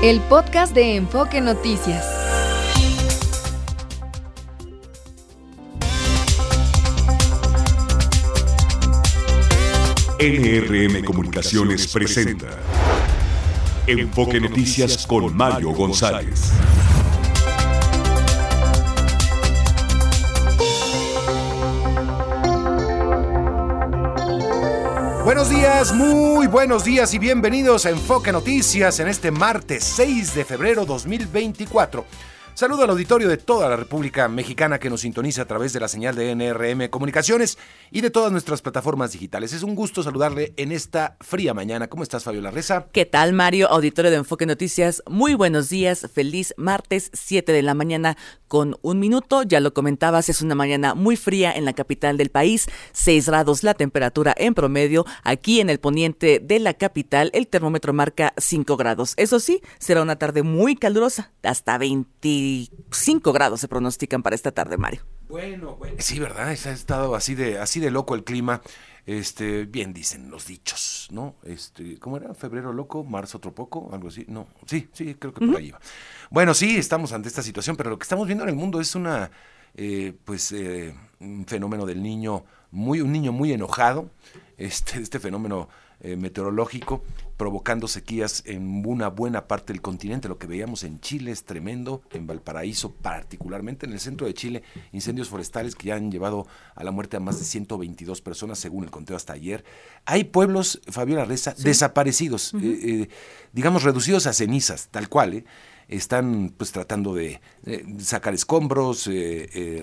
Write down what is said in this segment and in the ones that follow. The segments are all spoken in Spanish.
El podcast de Enfoque Noticias. NRM Comunicaciones presenta Enfoque Noticias con Mario González. Buenos días, muy buenos días y bienvenidos a Enfoque Noticias en este martes 6 de febrero 2024. Saludo al auditorio de toda la República Mexicana que nos sintoniza a través de la señal de NRM Comunicaciones y de todas nuestras plataformas digitales. Es un gusto saludarle en esta fría mañana. ¿Cómo estás, Fabiola Reza? ¿Qué tal, Mario? Auditorio de Enfoque Noticias. Muy buenos días. Feliz martes 7 de la mañana con un minuto. Ya lo comentabas, es una mañana muy fría en la capital del país. 6 grados la temperatura en promedio. Aquí en el poniente de la capital, el termómetro marca 5 grados. Eso sí, será una tarde muy calurosa, hasta 20 5 grados se pronostican para esta tarde, Mario. Bueno, bueno. Sí, ¿verdad? Ha estado así de, así de loco el clima. Este, bien dicen los dichos, ¿no? Este, ¿cómo era? Febrero loco, marzo otro poco, algo así. No, sí, sí, creo que por ahí va. Bueno, sí, estamos ante esta situación, pero lo que estamos viendo en el mundo es una, eh, pues, eh, un fenómeno del niño, muy, un niño muy enojado, este, este fenómeno eh, meteorológico provocando sequías en una buena parte del continente. Lo que veíamos en Chile es tremendo, en Valparaíso particularmente, en el centro de Chile, incendios forestales que ya han llevado a la muerte a más de 122 personas, según el conteo hasta ayer. Hay pueblos, Fabiola Reza, desaparecidos, eh, eh, digamos reducidos a cenizas, tal cual, están pues tratando de sacar escombros,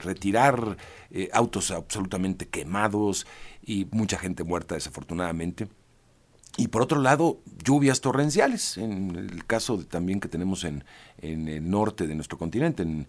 retirar autos absolutamente quemados y mucha gente muerta desafortunadamente. Y por otro lado, lluvias torrenciales, en el caso también que tenemos en, en, el norte de nuestro continente, en,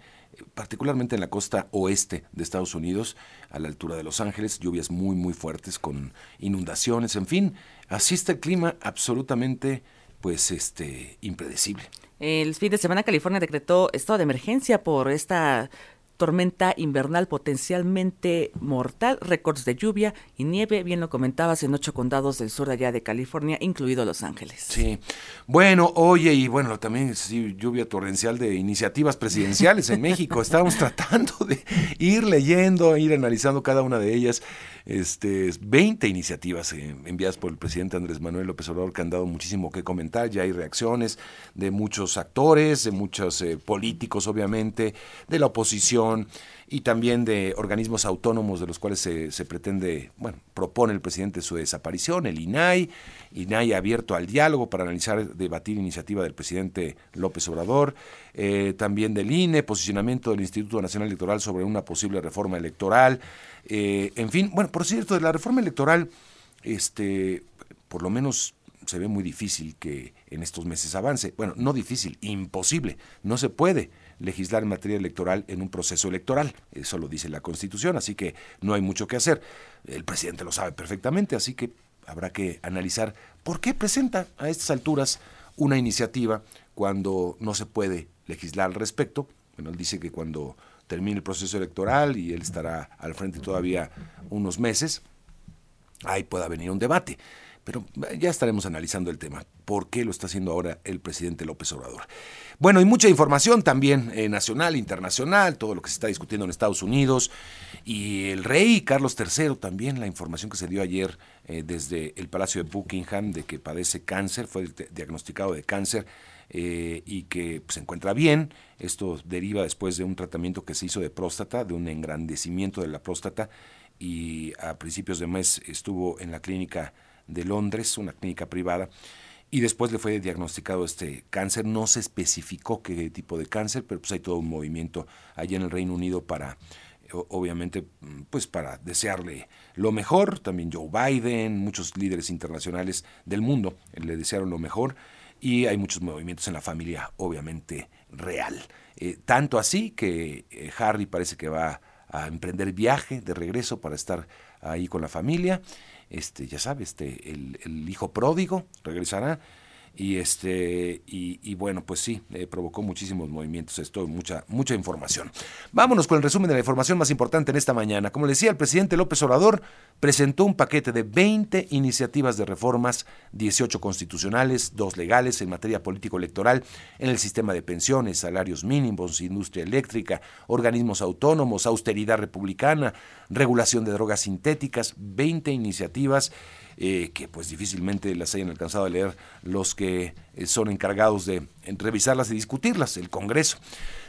particularmente en la costa oeste de Estados Unidos, a la altura de Los Ángeles, lluvias muy, muy fuertes con inundaciones, en fin, así está el clima absolutamente, pues, este, impredecible. El fin de semana California decretó estado de emergencia por esta tormenta invernal potencialmente mortal, récords de lluvia y nieve, bien lo comentabas, en ocho condados del sur de allá de California, incluido Los Ángeles. Sí, bueno, oye, y bueno, también sí, lluvia torrencial de iniciativas presidenciales en México. Estábamos tratando de ir leyendo, ir analizando cada una de ellas este, 20 iniciativas eh, enviadas por el presidente Andrés Manuel López Obrador que han dado muchísimo que comentar. Ya hay reacciones de muchos actores, de muchos eh, políticos, obviamente, de la oposición y también de organismos autónomos de los cuales se, pretende, bueno, propone el presidente su desaparición, el INAI, INAI abierto al diálogo para analizar, debatir iniciativa del presidente López Obrador, eh, también del INE, posicionamiento del Instituto Nacional Electoral sobre una posible reforma electoral, eh, en fin, bueno, por cierto, de la reforma electoral, este, por lo menos se ve muy difícil que en estos meses avance. Bueno, no difícil, imposible. No se puede legislar en materia electoral en un proceso electoral. Eso lo dice la Constitución, así que no hay mucho que hacer. El presidente lo sabe perfectamente, así que habrá que analizar por qué presenta a estas alturas una iniciativa cuando no se puede legislar al respecto. Bueno, él dice que cuando termine el proceso electoral y él estará al frente todavía unos meses, ahí pueda venir un debate. Pero ya estaremos analizando el tema. ¿Por qué lo está haciendo ahora el presidente López Obrador? Bueno, y mucha información también eh, nacional, internacional, todo lo que se está discutiendo en Estados Unidos. Y el rey Carlos III también, la información que se dio ayer eh, desde el Palacio de Buckingham de que padece cáncer, fue diagnosticado de cáncer eh, y que pues, se encuentra bien. Esto deriva después de un tratamiento que se hizo de próstata, de un engrandecimiento de la próstata y a principios de mes estuvo en la clínica de Londres, una clínica privada, y después le fue diagnosticado este cáncer. No se especificó qué tipo de cáncer, pero pues hay todo un movimiento allá en el Reino Unido para, obviamente, pues para desearle lo mejor. También Joe Biden, muchos líderes internacionales del mundo le desearon lo mejor y hay muchos movimientos en la familia, obviamente, real. Eh, tanto así que eh, Harry parece que va a emprender viaje de regreso para estar ahí con la familia. Este, ya sabes, este, el, hijo pródigo regresará. Y este y, bueno pues sí eh, provocó muchísimos movimientos esto mucha mucha información. Vámonos con el resumen de la información más importante en esta mañana. Como le decía el presidente López Obrador presentó un paquete de 20 iniciativas de reformas 18 constitucionales dos legales en materia político electoral en el sistema de pensiones salarios mínimos industria eléctrica organismos autónomos austeridad republicana regulación de drogas sintéticas 20 iniciativas eh, que pues difícilmente las hayan alcanzado a leer los que eh, son encargados de revisarlas y discutirlas, el Congreso.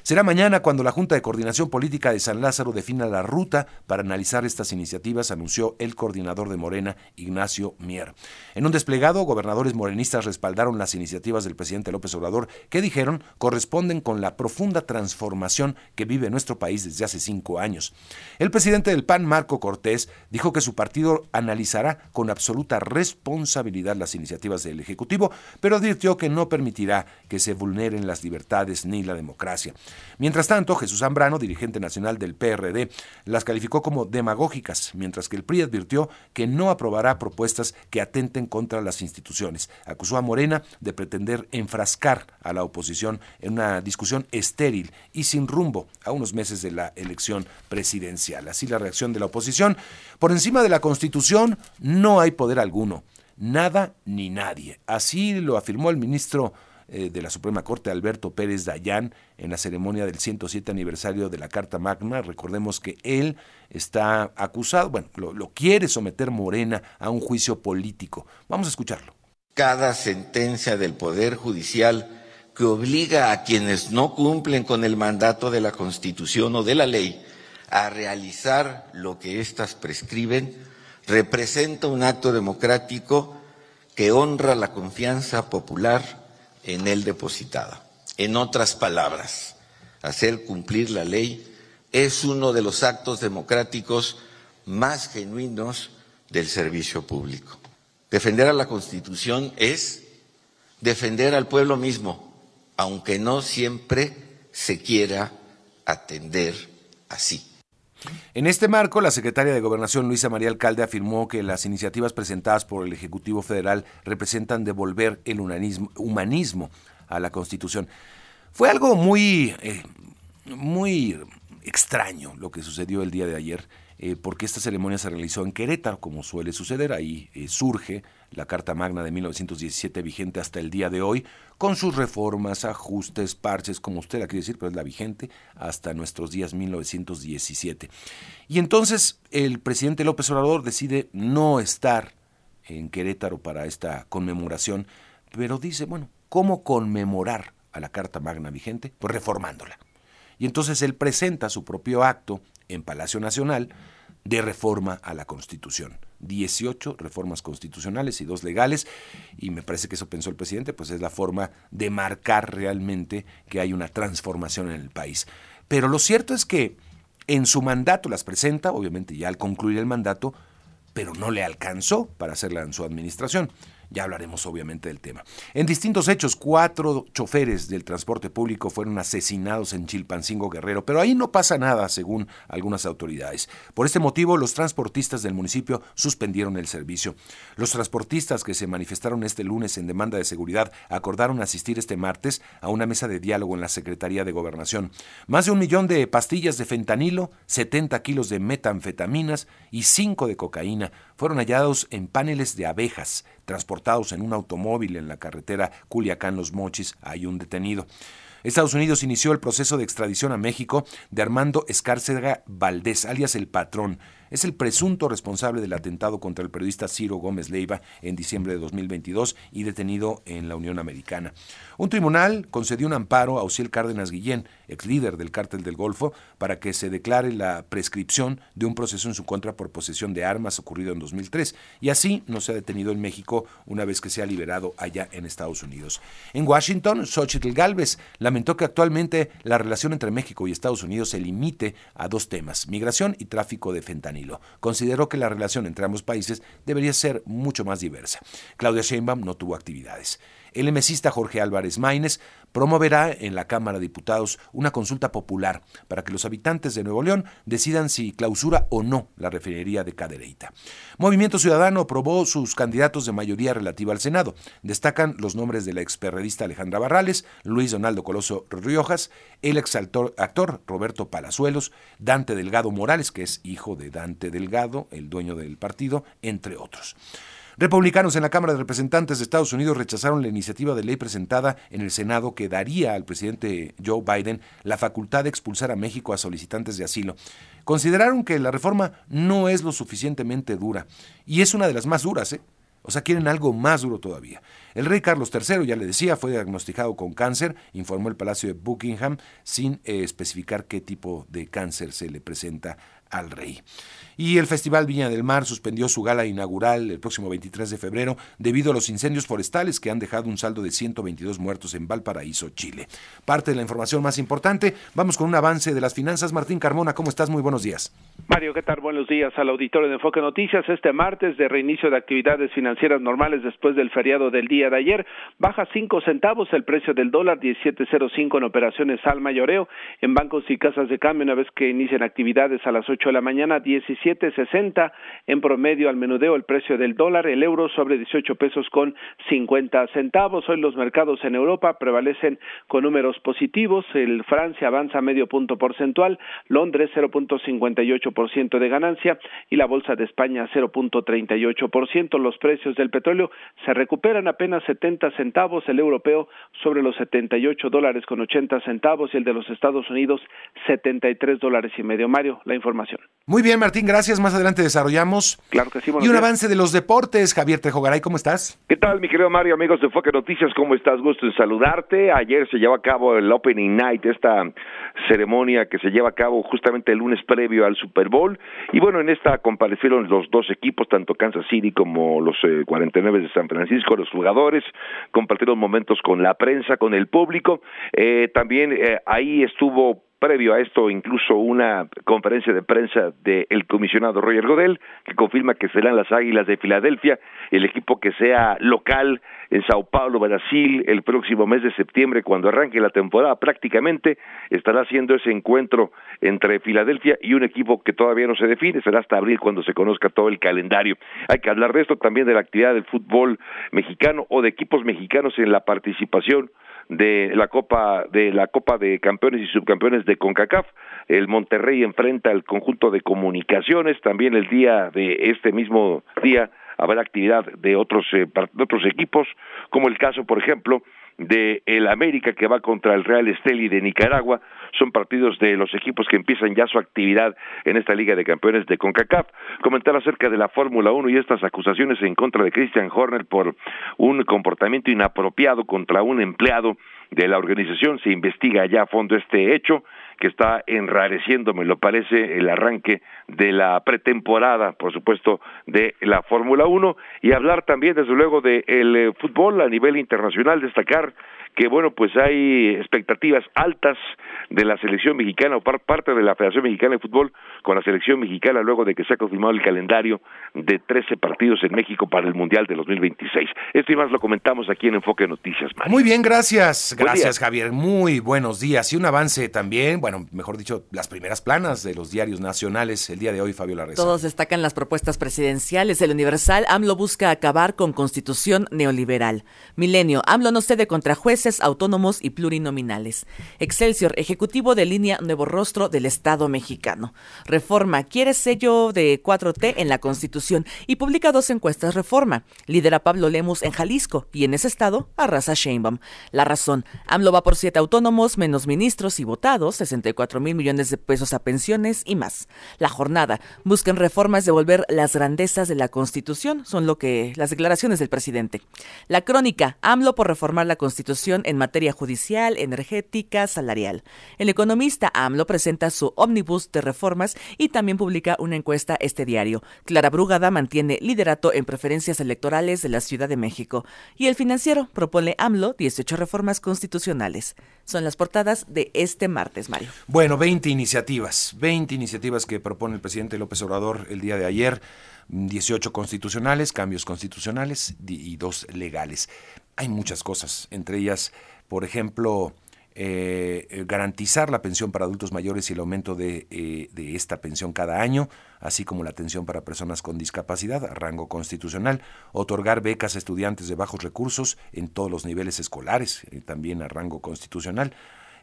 Será mañana cuando la Junta de Coordinación Política de San Lázaro defina la ruta para analizar estas iniciativas, anunció el coordinador de Morena, Ignacio Mier. En un desplegado, gobernadores morenistas respaldaron las iniciativas del presidente López Obrador, que dijeron corresponden con la profunda transformación que vive nuestro país desde hace cinco años. El presidente del PAN, Marco Cortés, dijo que su partido analizará con absoluta responsabilidad las iniciativas del Ejecutivo, pero advirtió que no permitirá que se vulneren las libertades ni la democracia. Mientras tanto, Jesús Zambrano, dirigente nacional del PRD, las calificó como demagógicas, mientras que el PRI advirtió que no aprobará propuestas que atenten contra las instituciones. Acusó a Morena de pretender enfrascar a la oposición en una discusión estéril y sin rumbo a unos meses de la elección presidencial. Así la reacción de la oposición. Por encima de la Constitución no hay poder alguno nada ni nadie. Así lo afirmó el ministro eh, de la Suprema Corte, Alberto Pérez Dayán, en la ceremonia del 107 aniversario de la Carta Magna. Recordemos que él está acusado, bueno, lo, lo quiere someter Morena a un juicio político. Vamos a escucharlo. Cada sentencia del Poder Judicial que obliga a quienes no cumplen con el mandato de la Constitución o de la ley a realizar lo que éstas prescriben, representa un acto democrático que honra la confianza popular en él depositada. En otras palabras, hacer cumplir la ley es uno de los actos democráticos más genuinos del servicio público. Defender a la Constitución es defender al pueblo mismo, aunque no siempre se quiera atender así. En este marco, la secretaria de Gobernación Luisa María Alcalde afirmó que las iniciativas presentadas por el Ejecutivo Federal representan devolver el humanismo, a la Constitución. Fue algo muy, eh, muy extraño lo que sucedió el día de ayer, eh, porque esta ceremonia se realizó en Querétaro, como suele suceder. Ahí eh, surge la Carta Magna de 1917 vigente hasta el día de hoy, con sus reformas, ajustes, parches, como usted la quiere decir, pero es la vigente hasta nuestros días 1917. Y entonces el presidente López Obrador decide no estar en Querétaro para esta conmemoración, pero dice, bueno, ¿cómo conmemorar a la Carta Magna vigente? Pues reformándola. Y entonces él presenta su propio acto en Palacio Nacional de reforma a la Constitución. 18 reformas constitucionales y dos legales, y me parece que eso pensó el presidente, pues es la forma de marcar realmente que hay una transformación en el país. Pero lo cierto es que en su mandato las presenta, obviamente ya al concluir el mandato, pero no le alcanzó para hacerla en su administración. Ya hablaremos obviamente del tema. En distintos hechos, cuatro choferes del transporte público fueron asesinados en Chilpancingo Guerrero, pero ahí no pasa nada, según algunas autoridades. Por este motivo, los transportistas del municipio suspendieron el servicio. Los transportistas que se manifestaron este lunes en demanda de seguridad acordaron asistir este martes a una mesa de diálogo en la Secretaría de Gobernación. Más de un millón de pastillas de fentanilo, 70 kilos de metanfetaminas y 5 de cocaína fueron hallados en paneles de abejas, transportados en un automóvil en la carretera Culiacán-Los Mochis. Hay un detenido. Estados Unidos inició el proceso de extradición a México de Armando Escárcega Valdés, alias El Patrón, es el presunto responsable del atentado contra el periodista Ciro Gómez Leiva en diciembre de 2022 y detenido en la Unión Americana. Un tribunal concedió un amparo a Ociel Cárdenas Guillén, ex líder del cártel del Golfo, para que se declare la prescripción de un proceso en su contra por posesión de armas ocurrido en 2003 y así no se ha detenido en México una vez que se ha liberado allá en Estados Unidos. En Washington, Xochitl Galvez lamentó que actualmente la relación entre México y Estados Unidos se limite a dos temas, migración y tráfico de Consideró que la relación entre ambos países debería ser mucho más diversa. Claudia Sheinbaum no tuvo actividades. El emesista Jorge Álvarez Maínez promoverá en la Cámara de Diputados una consulta popular para que los habitantes de Nuevo León decidan si clausura o no la refinería de Cadereyta. Movimiento Ciudadano aprobó sus candidatos de mayoría relativa al Senado. Destacan los nombres de la experredista Alejandra Barrales, Luis Donaldo Coloso Riojas, el exaltor actor Roberto Palazuelos, Dante Delgado Morales, que es hijo de Dante Delgado, el dueño del partido, entre otros. Republicanos en la Cámara de Representantes de Estados Unidos rechazaron la iniciativa de ley presentada en el Senado que daría al presidente Joe Biden la facultad de expulsar a México a solicitantes de asilo. Consideraron que la reforma no es lo suficientemente dura, y es una de las más duras, ¿eh? O sea, quieren algo más duro todavía. El rey Carlos III, ya le decía, fue diagnosticado con cáncer, informó el Palacio de Buckingham, sin eh, especificar qué tipo de cáncer se le presenta al rey. Y el Festival Viña del Mar suspendió su gala inaugural el próximo 23 de febrero debido a los incendios forestales que han dejado un saldo de 122 muertos en Valparaíso, Chile. Parte de la información más importante, vamos con un avance de las finanzas. Martín Carmona, ¿cómo estás? Muy buenos días. Mario, ¿qué tal? Buenos días al auditorio de Enfoque Noticias. Este martes de reinicio de actividades financieras normales después del feriado del día de ayer, baja 5 centavos el precio del dólar 17.05 en operaciones al mayoreo en bancos y casas de cambio una vez que inician actividades a las 8 de la mañana 17 sesenta en promedio al menudeo el precio del dólar, el euro sobre 18 pesos con 50 centavos. Hoy los mercados en Europa prevalecen con números positivos. El Francia avanza medio punto porcentual, Londres 0.58% de ganancia y la bolsa de España 0.38%. Los precios del petróleo se recuperan apenas 70 centavos, el europeo sobre los 78 dólares con 80 centavos y el de los Estados Unidos 73 dólares y medio. Mario, la información. Muy bien, Martín, gracias gracias. Más adelante desarrollamos. Claro que sí. Y un avance de los deportes. Javier Tejogaray, ¿cómo estás? ¿Qué tal, mi querido Mario? Amigos de Foque Noticias, ¿cómo estás? Gusto en saludarte. Ayer se llevó a cabo el Opening Night, esta ceremonia que se lleva a cabo justamente el lunes previo al Super Bowl. Y bueno, en esta comparecieron los dos equipos, tanto Kansas City como los 49 eh, de San Francisco, los jugadores, compartieron momentos con la prensa, con el público. Eh, también eh, ahí estuvo previo a esto incluso una conferencia de prensa del comisionado Roger Godel, que confirma que serán las Águilas de Filadelfia, el equipo que sea local en Sao Paulo, Brasil, el próximo mes de septiembre, cuando arranque la temporada, prácticamente estará haciendo ese encuentro entre Filadelfia y un equipo que todavía no se define, será hasta abril cuando se conozca todo el calendario. Hay que hablar de esto también de la actividad del fútbol mexicano o de equipos mexicanos en la participación de la Copa de la Copa de Campeones y Subcampeones de CONCACAF. El Monterrey enfrenta al conjunto de comunicaciones. También el día de este mismo día habrá actividad de otros eh, de otros equipos, como el caso, por ejemplo, de el América que va contra el Real Esteli de Nicaragua. Son partidos de los equipos que empiezan ya su actividad en esta Liga de Campeones de CONCACAF. Comentar acerca de la Fórmula 1 y estas acusaciones en contra de Christian Horner por un comportamiento inapropiado contra un empleado de la organización. Se investiga ya a fondo este hecho que está enrareciendo, me lo parece, el arranque de la pretemporada, por supuesto, de la Fórmula 1 y hablar también, desde luego, del de fútbol a nivel internacional, destacar que bueno, pues hay expectativas altas de la selección mexicana o parte de la Federación Mexicana de Fútbol con la selección mexicana luego de que se ha confirmado el calendario de 13 partidos en México para el Mundial de 2026. Esto y más lo comentamos aquí en Enfoque Noticias. Muy bien, gracias. Gracias, Javier. Muy buenos días. Y un avance también, bueno, mejor dicho, las primeras planas de los diarios nacionales el día de hoy, Fabio Larreza. Todos destacan las propuestas presidenciales. El Universal, AMLO busca acabar con constitución neoliberal. Milenio, AMLO no cede contra jueces autónomos y plurinominales. Excelsior, Ejecutivo de línea Nuevo Rostro del Estado mexicano. Reforma, quiere sello de 4T en la Constitución y publica dos encuestas Reforma. Lidera Pablo Lemus en Jalisco y en ese estado arrasa Sheinbaum. La razón, AMLO va por siete autónomos, menos ministros y votados, 64 mil millones de pesos a pensiones y más. La jornada, buscan reformas devolver las grandezas de la Constitución, son lo que las declaraciones del presidente. La crónica, AMLO por reformar la Constitución en materia judicial, energética, salarial. El economista AMLO presenta su ómnibus de reformas y también publica una encuesta este diario. Clara Brugada mantiene liderato en preferencias electorales de la Ciudad de México. Y el financiero propone AMLO 18 reformas constitucionales. Son las portadas de este martes, Mario. Bueno, 20 iniciativas, 20 iniciativas que propone el presidente López Obrador el día de ayer. 18 constitucionales, cambios constitucionales y dos legales. Hay muchas cosas, entre ellas, por ejemplo, eh, garantizar la pensión para adultos mayores y el aumento de, eh, de, esta pensión cada año, así como la atención para personas con discapacidad a rango constitucional, otorgar becas a estudiantes de bajos recursos en todos los niveles escolares, eh, también a rango constitucional,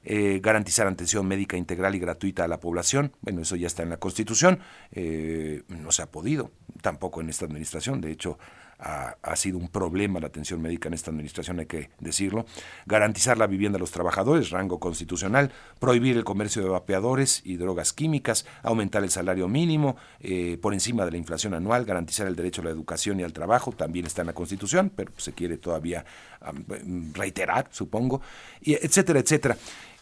eh, garantizar atención médica integral y gratuita a la población. Bueno, eso ya está en la Constitución, eh, no se ha podido, tampoco en esta administración, de hecho ha, sido un problema la atención médica en esta administración, hay que decirlo. Garantizar la vivienda a los trabajadores, rango constitucional, prohibir el comercio de vapeadores y drogas químicas, aumentar el salario mínimo eh, por encima de la inflación anual, garantizar el derecho a la educación y al trabajo, también está en la Constitución, pero se quiere todavía reiterar, supongo, y etcétera, etcétera.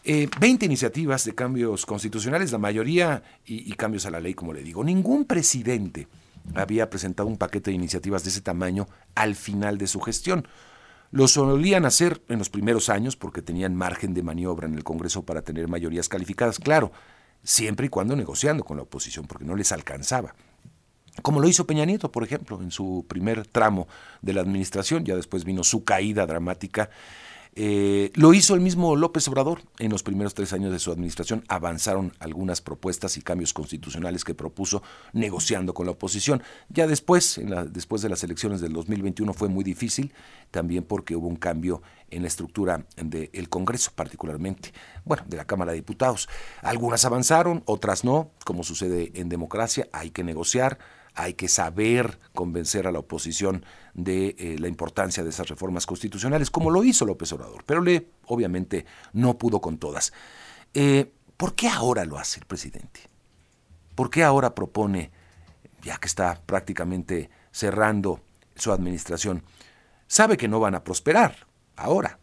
Eh, 20 iniciativas de cambios constitucionales, la mayoría y, cambios a la ley, como le digo. Ningún presidente había presentado un paquete de iniciativas de ese tamaño al final de su gestión. Lo solían hacer en los primeros años porque tenían margen de maniobra en el Congreso para tener mayorías calificadas, claro, siempre y cuando negociando con la oposición, porque no les alcanzaba. Como lo hizo Peña Nieto, por ejemplo, en su primer tramo de la administración, ya después vino su caída dramática eh, lo hizo el mismo López Obrador. En los primeros tres años de su administración avanzaron algunas propuestas y cambios constitucionales que propuso negociando con la oposición. Ya después, en la, después de las elecciones del 2021 fue muy difícil, también porque hubo un cambio en la estructura del Congreso, particularmente, bueno, de la Cámara de Diputados. Algunas avanzaron, otras no, como sucede en democracia, hay que negociar hay que saber convencer a la oposición de eh, la importancia de esas reformas constitucionales, como lo hizo López Obrador, pero le obviamente no pudo con todas. Eh, ¿Por qué ahora lo hace el presidente? ¿Por qué ahora propone, ya que está prácticamente cerrando su administración, sabe que no van a prosperar ahora?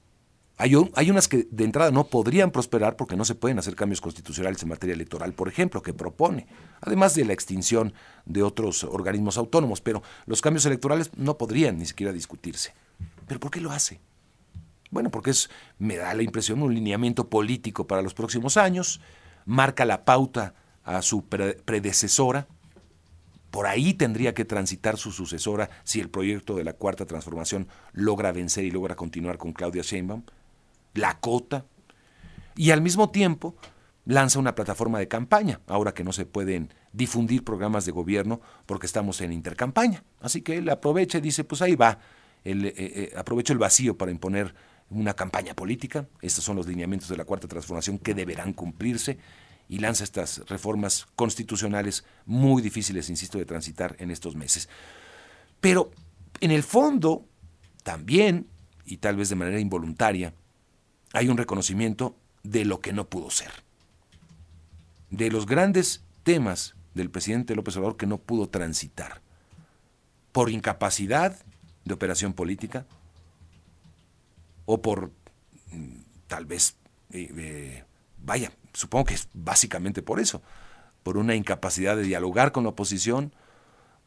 Hay, hay, unas que de entrada no podrían prosperar porque no se pueden hacer cambios constitucionales en materia electoral, por ejemplo, que propone, además de la extinción de otros organismos autónomos, pero los cambios electorales no podrían ni siquiera discutirse. ¿Pero por qué lo hace? Bueno, porque me da la impresión, un lineamiento político para los próximos años, marca la pauta a su pre predecesora, por ahí tendría que transitar su sucesora si el proyecto de la Cuarta Transformación logra vencer y logra continuar con Claudia Sheinbaum la cota, y al mismo tiempo lanza una plataforma de campaña, ahora que no se pueden difundir programas de gobierno porque estamos en intercampaña. Así que él aprovecha y dice, pues ahí va, el, eh, eh, aprovecho el vacío para imponer una campaña política, estos son los lineamientos de la Cuarta Transformación que deberán cumplirse, y lanza estas reformas constitucionales muy difíciles, insisto, de transitar en estos meses. Pero en el fondo, también, y tal vez de manera involuntaria, hay un reconocimiento de lo que no pudo ser. De los grandes temas del presidente López Obrador que no pudo transitar. Por incapacidad de operación política o por mm, tal vez, eh, vaya, supongo que es básicamente por eso, por una incapacidad de dialogar con la oposición,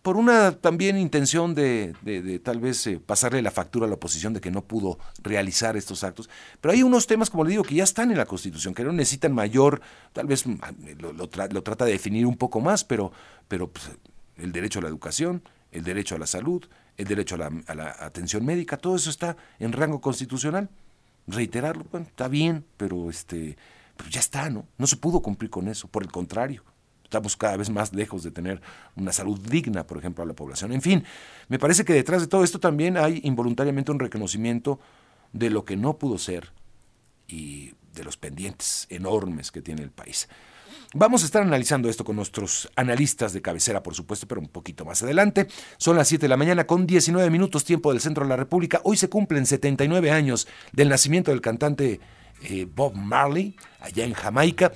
por una también intención de, de, tal vez eh, pasarle la factura a la oposición de que no pudo realizar estos actos. Pero hay unos temas, como le digo, que ya están en la Constitución, que no necesitan mayor, tal vez mm, lo, lo, lo trata de definir un poco más, pero, pero pues, el derecho a la educación, el derecho a la salud, el derecho a la, a la atención médica, todo eso está en rango constitucional. Reiterarlo, bueno, está bien, pero este, pero ya está, ¿no? No se pudo cumplir con eso, por el contrario estamos cada vez más lejos de tener una salud digna, por ejemplo, a la población. En fin, me parece que detrás de todo esto también hay involuntariamente un reconocimiento de lo que no pudo ser y de los pendientes enormes que tiene el país. Vamos a estar analizando esto con nuestros analistas de cabecera, por supuesto, pero un poquito más adelante. Son las 7 de la mañana con 19 minutos tiempo del centro de la República. Hoy se cumplen 79 años del nacimiento del cantante eh, Bob Marley allá en Jamaica.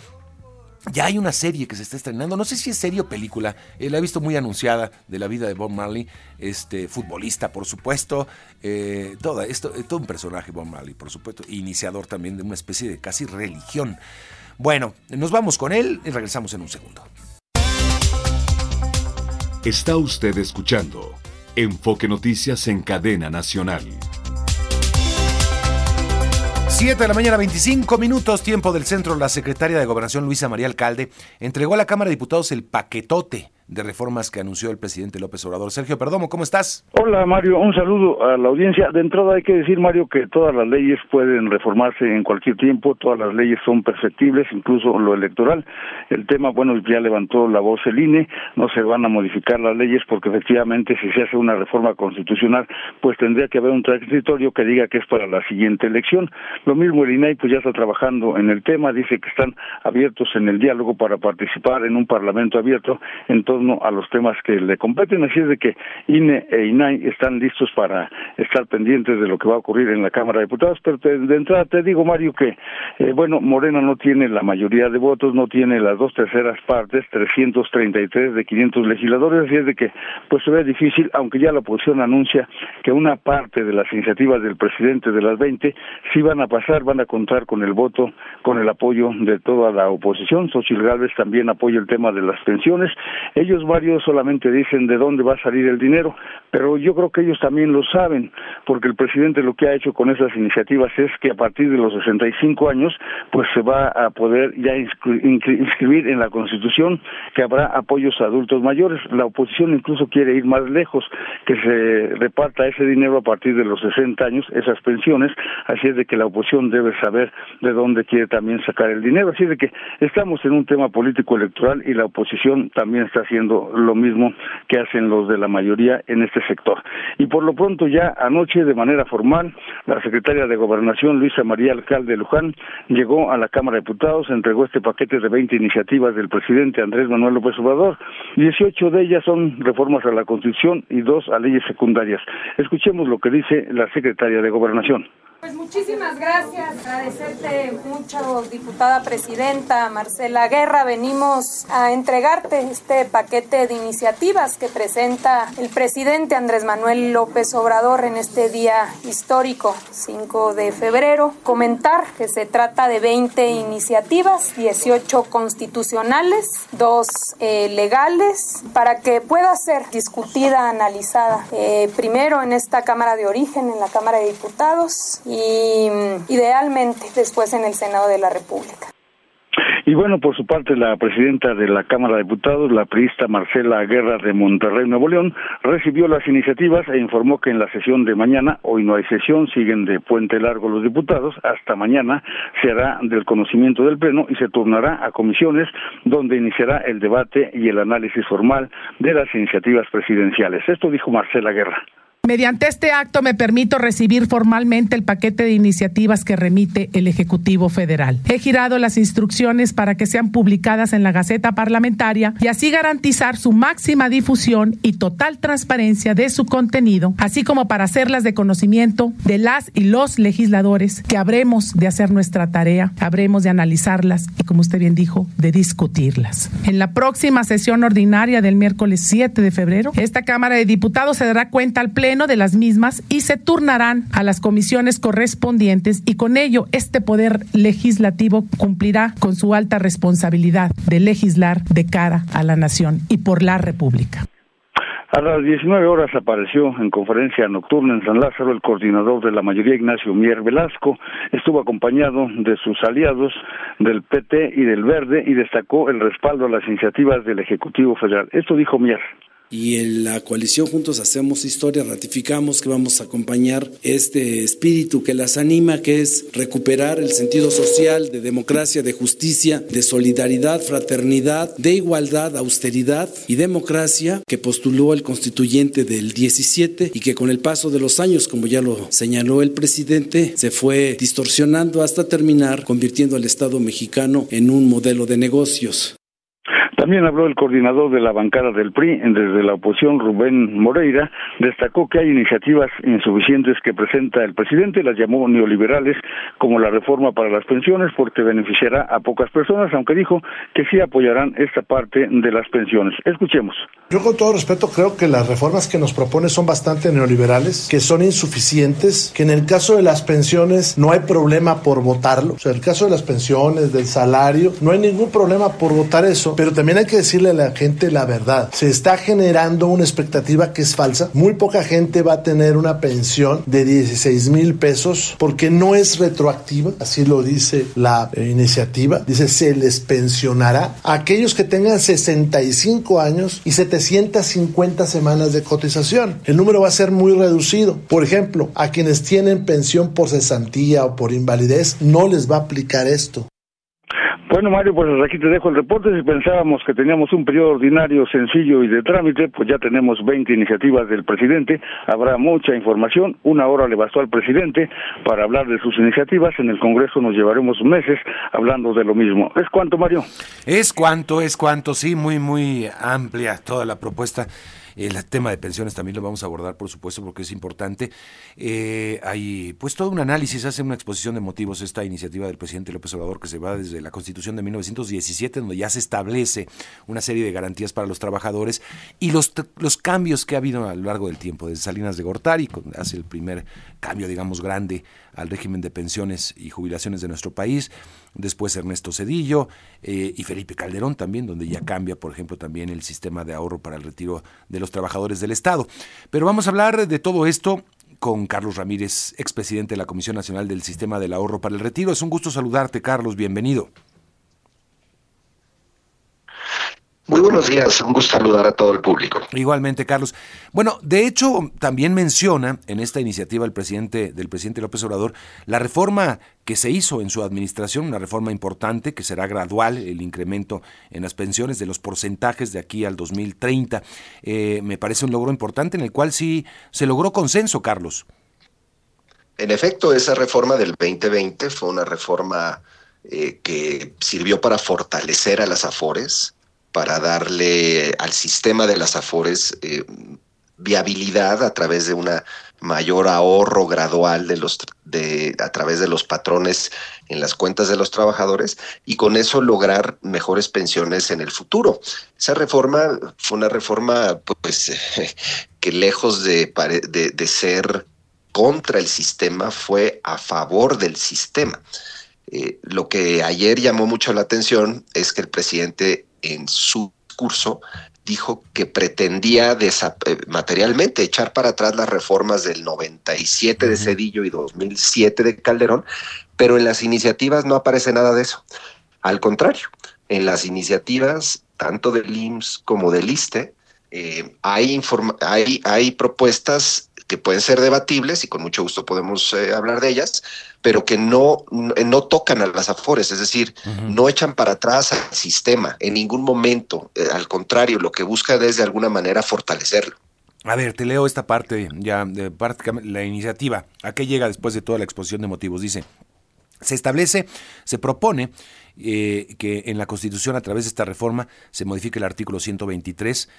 Ya hay una serie que se está estrenando, no sé si es serie o película, eh, la he visto muy anunciada de la vida de Bob Marley, este futbolista por supuesto, eh, todo, esto, eh, todo un personaje Bob Marley por supuesto, iniciador también de una especie de casi religión. Bueno, nos vamos con él y regresamos en un segundo. Está usted escuchando Enfoque Noticias en Cadena Nacional. 7 de la mañana, 25 minutos, tiempo del centro. La secretaria de Gobernación, Luisa María Alcalde, entregó a la Cámara de Diputados el paquetote de reformas que anunció el presidente López Obrador. Sergio Perdomo, ¿cómo estás? Hola Mario, un saludo a la audiencia. De entrada hay que decir Mario que todas las leyes pueden reformarse en cualquier tiempo, todas las leyes son perfectibles, incluso lo electoral. El tema, bueno, ya levantó la voz el INE, no se van a modificar las leyes porque efectivamente si se hace una reforma constitucional, pues tendría que haber un transitorio que diga que es para la siguiente elección. Lo mismo el INAI pues ya está trabajando en el tema, dice que están abiertos en el diálogo para participar en un parlamento abierto en torno a los temas que le competen, así es de que INE e INAI están listos para estar pendientes de lo que va a ocurrir en la Cámara de Diputados, pero de entrada te digo, Mario, que, eh, bueno, Morena no tiene la mayoría de votos, no tiene las dos terceras partes, 333 de 500 legisladores, así es de que, pues se ve difícil, aunque ya la oposición anuncia que una parte de las iniciativas del presidente de las 20 sí van a pasar, van a contar con el voto, con el apoyo de toda la oposición. Xochitl Gálvez también apoya el tema de las pensiones. Varios solamente dicen de dónde va a salir el dinero, pero yo creo que ellos también lo saben, porque el presidente lo que ha hecho con esas iniciativas es que a partir de los 65 años, pues se va a poder ya inscribir en la Constitución que habrá apoyos a adultos mayores. La oposición incluso quiere ir más lejos, que se reparta ese dinero a partir de los 60 años, esas pensiones, así es de que la oposición debe saber de dónde quiere también sacar el dinero, así es de que estamos en un tema político electoral y la oposición también está haciendo lo mismo que hacen los de la mayoría en este sector. Y por lo pronto ya anoche de manera formal, la secretaria de Gobernación, Luisa María Alcalde Luján, llegó a la Cámara de Diputados, entregó este paquete de 20 iniciativas del presidente Andrés Manuel López Obrador. 18 de ellas son reformas a la Constitución y dos a leyes secundarias. Escuchemos lo que dice la secretaria de Gobernación. Pues muchísimas gracias, agradecerte mucho, diputada presidenta Marcela Guerra. Venimos a entregarte este paquete de iniciativas que presenta el presidente Andrés Manuel López Obrador en este día histórico, 5 de febrero. Comentar que se trata de 20 iniciativas, 18 constitucionales, dos eh, legales, para que pueda ser discutida, analizada eh, primero en esta Cámara de Origen, en la Cámara de Diputados y mm, idealmente después en el Senado de la República. Y bueno, por su parte, la presidenta de la Cámara de Diputados, la priista Marcela Guerra de Monterrey, Nuevo León, recibió las iniciativas e informó que en la sesión de mañana, hoy no hay sesión, siguen de puente largo los diputados, hasta mañana se hará del conocimiento del Pleno y se turnará a comisiones donde iniciará el debate y el análisis formal de las iniciativas presidenciales. Esto dijo Marcela Guerra. Mediante este acto me permito recibir formalmente el paquete de iniciativas que remite el Ejecutivo Federal. He girado las instrucciones para que sean publicadas en la Gaceta Parlamentaria y así garantizar su máxima difusión y total transparencia de su contenido, así como para hacerlas de conocimiento de las y los legisladores que habremos de hacer nuestra tarea, habremos de analizarlas y, como usted bien dijo, de discutirlas. En la próxima sesión ordinaria del miércoles 7 de febrero, esta Cámara de Diputados se dará cuenta al Pleno de las mismas y se turnarán a las comisiones correspondientes y con ello este poder legislativo cumplirá con su alta responsabilidad de legislar de cara a la nación y por la República. A las 19 horas apareció en conferencia nocturna en San Lázaro el coordinador de la mayoría, Ignacio Mier Velasco. Estuvo acompañado de sus aliados del PT y del Verde y destacó el respaldo a las iniciativas del Ejecutivo Federal. Esto dijo Mier y en la coalición Juntos Hacemos Historia ratificamos que vamos a acompañar este espíritu que las anima, que es recuperar el sentido social de democracia, de justicia, de solidaridad, fraternidad, de igualdad, austeridad y democracia que postuló el constituyente del 17 y que con el paso de los años, como ya lo señaló el presidente, se fue distorsionando hasta terminar convirtiendo al Estado mexicano en un modelo de negocios. También habló el coordinador de la bancada del PRI desde la oposición, Rubén Moreira, destacó que hay iniciativas insuficientes que presenta el presidente, las llamó neoliberales, como la reforma para las pensiones, porque beneficiará a pocas personas, aunque dijo que sí apoyarán esta parte de las pensiones. Escuchemos. Yo con todo respeto creo que las reformas que nos propone son bastante neoliberales, que son insuficientes, que en el caso de las pensiones no hay problema por votarlo, o sea, en el caso de las pensiones, del salario, no hay ningún problema por votar eso, pero también también hay que decirle a la gente la verdad. Se está generando una expectativa que es falsa. Muy poca gente va a tener una pensión de 16 mil pesos porque no es retroactiva, así lo dice la eh, iniciativa. Dice, se les pensionará a aquellos que tengan 65 años y 750 semanas de cotización. El número va a ser muy reducido. Por ejemplo, a quienes tienen pensión por cesantía o por invalidez, no les va a aplicar esto. Bueno, Mario, pues aquí te dejo el reporte. Si pensábamos que teníamos un periodo ordinario sencillo y de trámite, pues ya tenemos 20 iniciativas del presidente. Habrá mucha información. Una hora le bastó al presidente para hablar de sus iniciativas. En el Congreso nos llevaremos meses hablando de lo mismo. ¿Es cuánto, Mario? Es cuánto, es cuánto, sí, muy, muy amplia toda la propuesta. El tema de pensiones también lo vamos a abordar, por supuesto, porque es importante. Eh, hay pues todo un análisis, hace una exposición de motivos esta iniciativa del presidente López Obrador que se va desde la Constitución de 1917, donde ya se establece una serie de garantías para los trabajadores y los, los cambios que ha habido a lo largo del tiempo, desde Salinas de Gortari, hace el primer cambio, digamos, grande al régimen de pensiones y jubilaciones de nuestro país, después Ernesto Cedillo eh, y Felipe Calderón también, donde ya cambia, por ejemplo, también el sistema de ahorro para el retiro de los trabajadores del Estado. Pero vamos a hablar de todo esto con Carlos Ramírez, expresidente de la Comisión Nacional del Sistema del Ahorro para el Retiro. Es un gusto saludarte, Carlos, bienvenido. Muy buenos días, un gusto saludar a todo el público. Igualmente, Carlos. Bueno, de hecho, también menciona en esta iniciativa el presidente del presidente López Obrador la reforma que se hizo en su administración, una reforma importante que será gradual, el incremento en las pensiones de los porcentajes de aquí al 2030. Eh, me parece un logro importante en el cual sí se logró consenso, Carlos. En efecto, esa reforma del 2020 fue una reforma eh, que sirvió para fortalecer a las AFORES, para darle al sistema de las AFORES eh, viabilidad a través de una mayor ahorro gradual de los de a través de los patrones en las cuentas de los trabajadores y con eso lograr mejores pensiones en el futuro. Esa reforma fue una reforma pues que lejos de, de, de ser contra el sistema fue a favor del sistema. Eh, lo que ayer llamó mucho la atención es que el presidente en su discurso dijo que pretendía eh, materialmente echar para atrás las reformas del 97 de Cedillo y 2007 de Calderón, pero en las iniciativas no aparece nada de eso. Al contrario, en las iniciativas tanto del IMSS como del ISTE eh, hay, hay, hay propuestas que pueden ser debatibles y con mucho gusto podemos eh, hablar de ellas, pero que no, no tocan a las afores, es decir, no echan para atrás al sistema en ningún momento, eh, al contrario, lo que busca es de alguna manera fortalecerlo. A ver, te leo esta parte ya de prácticamente la iniciativa. ¿A qué llega después de toda la exposición de motivos? Dice, se establece, se propone eh, que en la Constitución a través de esta reforma se modifique el artículo 123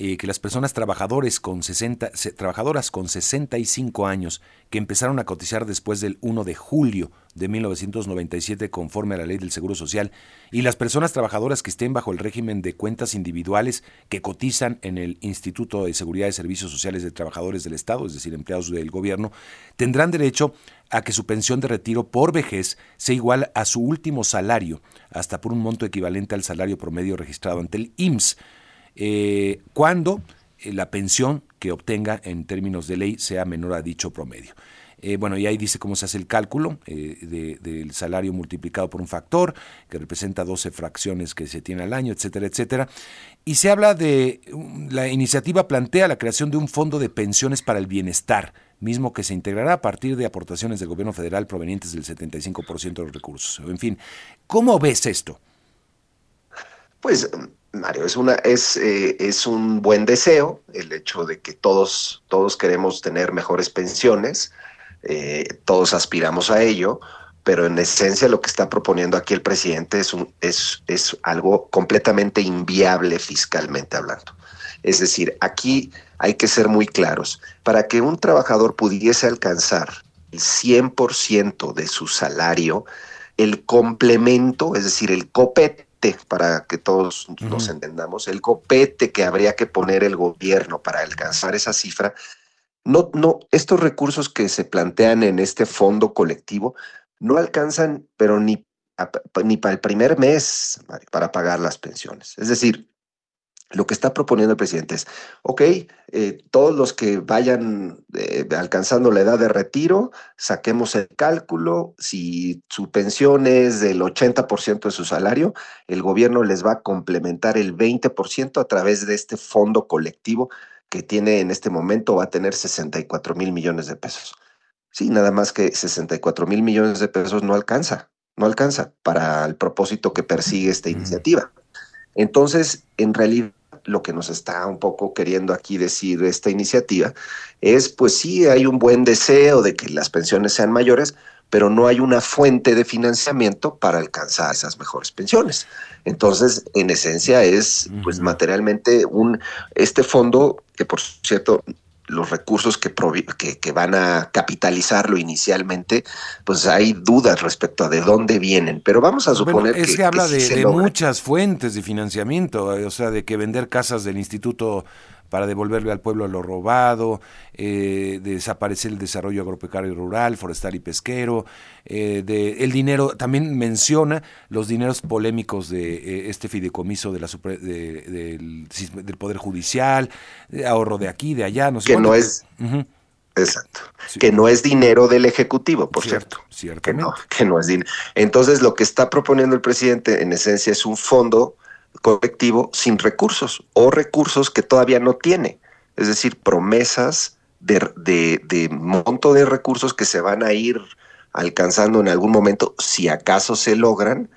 eh, que las personas trabajadores con 60, trabajadoras con 65 años que empezaron a cotizar después del 1 de julio de 1997 conforme a la ley del Seguro Social y las personas trabajadoras que estén bajo el régimen de cuentas individuales que cotizan en el Instituto de Seguridad y Servicios Sociales de Trabajadores del Estado, es decir, empleados del gobierno, tendrán derecho a que su pensión de retiro por vejez sea igual a su último salario, hasta por un monto equivalente al salario promedio registrado ante el IMSS eh, cuando eh, la pensión que obtenga en términos de ley sea menor a dicho promedio. Eh, bueno, y ahí dice cómo se hace el cálculo del salario multiplicado por un factor que representa 12 fracciones que se tiene al año, etcétera, etcétera. Y se habla de, um, la iniciativa plantea la creación de un fondo de pensiones para el bienestar, mismo que se integrará a partir de aportaciones del gobierno federal provenientes del 75% de los recursos. En fin, ¿cómo ves esto? Pues Mario, es, una, es, eh, es un buen deseo el hecho de que todos, todos queremos tener mejores pensiones, eh, todos aspiramos a ello, pero en esencia lo que está proponiendo aquí el presidente es, un, es, es algo completamente inviable fiscalmente hablando. Es decir, aquí hay que ser muy claros. Para que un trabajador pudiese alcanzar el 100% de su salario, el complemento, es decir, el copete, para que todos nos entendamos, el copete que habría que poner el gobierno para alcanzar esa cifra, no, no, estos recursos que se plantean en este fondo colectivo no alcanzan, pero ni ni para el primer mes para pagar las pensiones. Es decir, lo que está proponiendo el presidente es, ok, eh, todos los que vayan eh, alcanzando la edad de retiro, saquemos el cálculo, si su pensión es del 80% de su salario, el gobierno les va a complementar el 20% a través de este fondo colectivo que tiene en este momento, va a tener 64 mil millones de pesos. Sí, nada más que 64 mil millones de pesos no alcanza, no alcanza para el propósito que persigue esta iniciativa. Entonces, en realidad, lo que nos está un poco queriendo aquí decir esta iniciativa es, pues sí, hay un buen deseo de que las pensiones sean mayores, pero no hay una fuente de financiamiento para alcanzar esas mejores pensiones. Entonces, en esencia es, pues materialmente, un este fondo que, por cierto, los recursos que, que, van a capitalizarlo inicialmente, pues hay dudas respecto a de dónde vienen. Pero vamos a suponer es que, habla de, muchas fuentes de financiamiento, o sea, de que vender casas del instituto para devolverle al pueblo lo robado, eh, desaparecer el desarrollo agropecuario rural, forestal y pesquero, eh, de, el dinero, también menciona los dineros polémicos de eh, este fideicomiso de la del, Poder Judicial, ahorro de aquí, de allá, no sé. Que no es... Exacto. Que no es dinero del Ejecutivo, por cierto. cierto. Que no, que no es dinero. Entonces, lo que está proponiendo el presidente, en esencia, es un fondo colectivo sin recursos o recursos que todavía no tiene. Es decir, promesas de, monto de recursos que se van a ir alcanzando en algún momento, si acaso se logran,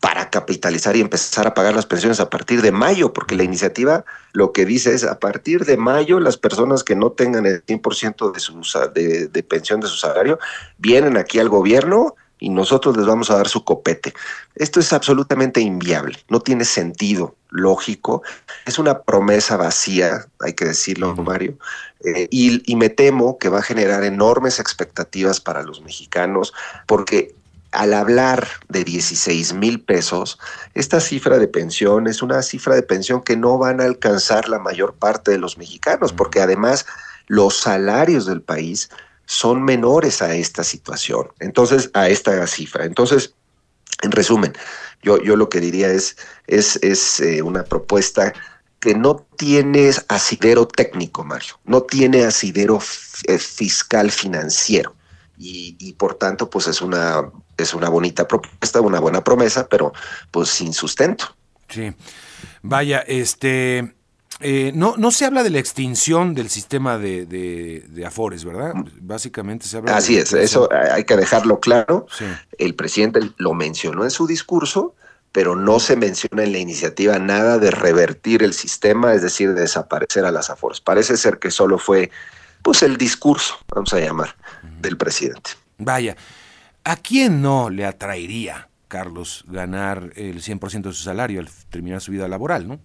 para capitalizar y empezar a pagar las pensiones a partir de mayo, porque la iniciativa lo que dice es a partir de mayo las personas que no tengan el 100% de, su, de, pensión de su salario vienen aquí al gobierno y nosotros les vamos a dar su copete. Esto es absolutamente inviable, no tiene sentido lógico, es una promesa vacía, hay que decirlo, Mario, eh, y, y me temo que va a generar enormes expectativas para los mexicanos, porque al hablar de 16 mil pesos, esta cifra de pensión es una cifra de pensión que no van a alcanzar la mayor parte de los mexicanos, porque además los salarios del país son menores a esta situación, entonces a esta cifra. Entonces, en resumen, yo, yo lo que diría es, es, es eh, una propuesta que no tiene asidero técnico, Mario, no tiene asidero eh, fiscal financiero. Y, y, por tanto, pues es una, es una bonita propuesta, una buena promesa, pero pues sin sustento. Sí. Vaya, este, eh, no, no se habla de la extinción del sistema de, Afores, ¿verdad? Mm. Básicamente se habla Así es, eso hay que dejarlo claro. El presidente lo mencionó en su discurso, pero no se menciona en la iniciativa nada de revertir el sistema, es decir, de desaparecer a las Afores. Parece ser que solo fue pues el discurso, vamos a llamar, del presidente. Vaya, ¿a quién no le atraería, Carlos, ganar el 100% de su salario al terminar su vida laboral, no?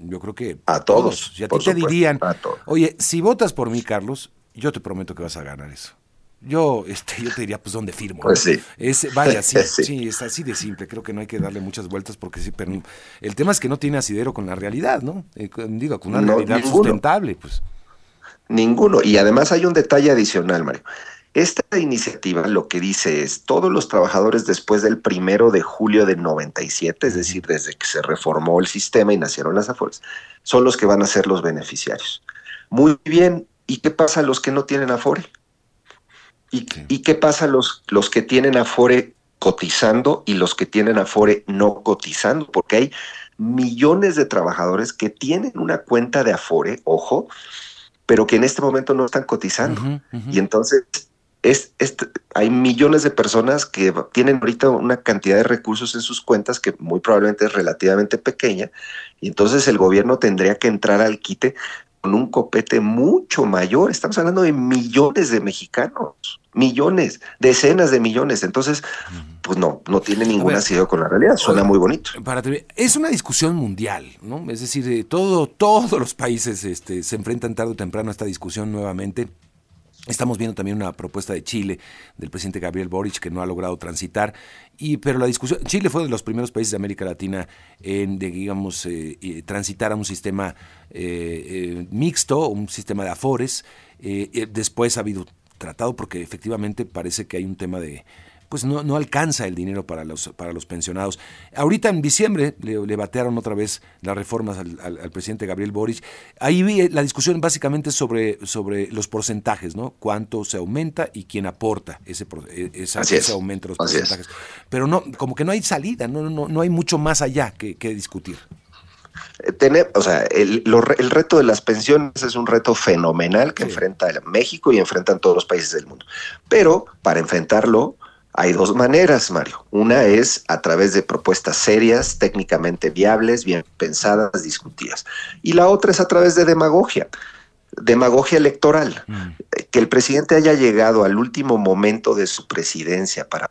Yo creo que a todos. Y a ti te dirían, oye, si votas por mí, Carlos, yo te prometo que vas a ganar eso. Yo, este, yo te diría, pues, ¿dónde firmo? Pues sí. Es, vaya, sí, sí, es así de simple. Creo que no hay que darle muchas vueltas porque sí, pero el tema es que no tiene asidero con la realidad, ¿no? Eh, digo, con una realidad sustentable, pues. Ninguno. Y además hay un detalle adicional, Mario. Esta iniciativa lo que dice es, todos los trabajadores después del primero de julio de 97, es decir, desde que se reformó el sistema y nacieron las Afores, son los que van a ser los beneficiarios. Muy bien, ¿y qué pasa a los que no tienen Afore? ¿Y, qué pasa a los, los que tienen Afore cotizando y los que tienen Afore no cotizando? Porque hay millones de trabajadores que tienen una cuenta de Afore, ojo, pero que en este momento no están cotizando. Y entonces es, hay millones de personas que tienen ahorita una cantidad de recursos en sus cuentas que muy probablemente es relativamente pequeña y entonces el gobierno tendría que entrar al quite con un copete mucho mayor. Estamos hablando de millones de mexicanos, millones, decenas de millones. Entonces, pues no, no tiene ningún asido con la realidad. Suena muy bonito. Para es una discusión mundial, ¿no? Es decir, todo, todos los países este, se enfrentan tarde o temprano a esta discusión nuevamente. Estamos viendo también una propuesta de Chile del presidente Gabriel Boric que no ha logrado transitar, y pero la discusión Chile fue de los primeros países de América Latina en digamos eh, transitar a un sistema eh, eh, mixto, un sistema de afores. después ha habido tratado porque efectivamente parece que hay un tema de pues no, no alcanza el dinero para los, para los pensionados. Ahorita en diciembre le, batearon otra vez las reformas al, presidente Gabriel Boric. Ahí vi eh, la discusión básicamente sobre, sobre los porcentajes, ¿no? Cuánto se aumenta y quién aporta ese, e, ese aumento de los porcentajes. Pero no, como que no hay salida, no, no, no hay mucho más allá que, que discutir. Eh, tener, o sea, el, el, reto de las pensiones es un reto fenomenal que enfrenta México y enfrentan todos los países del mundo. Pero para enfrentarlo hay dos maneras, Mario. Una es a través de propuestas serias, técnicamente viables, bien pensadas, discutidas. Y la otra es a través de demagogia demagogia electoral. Mm. Que el presidente haya llegado al último momento de su presidencia para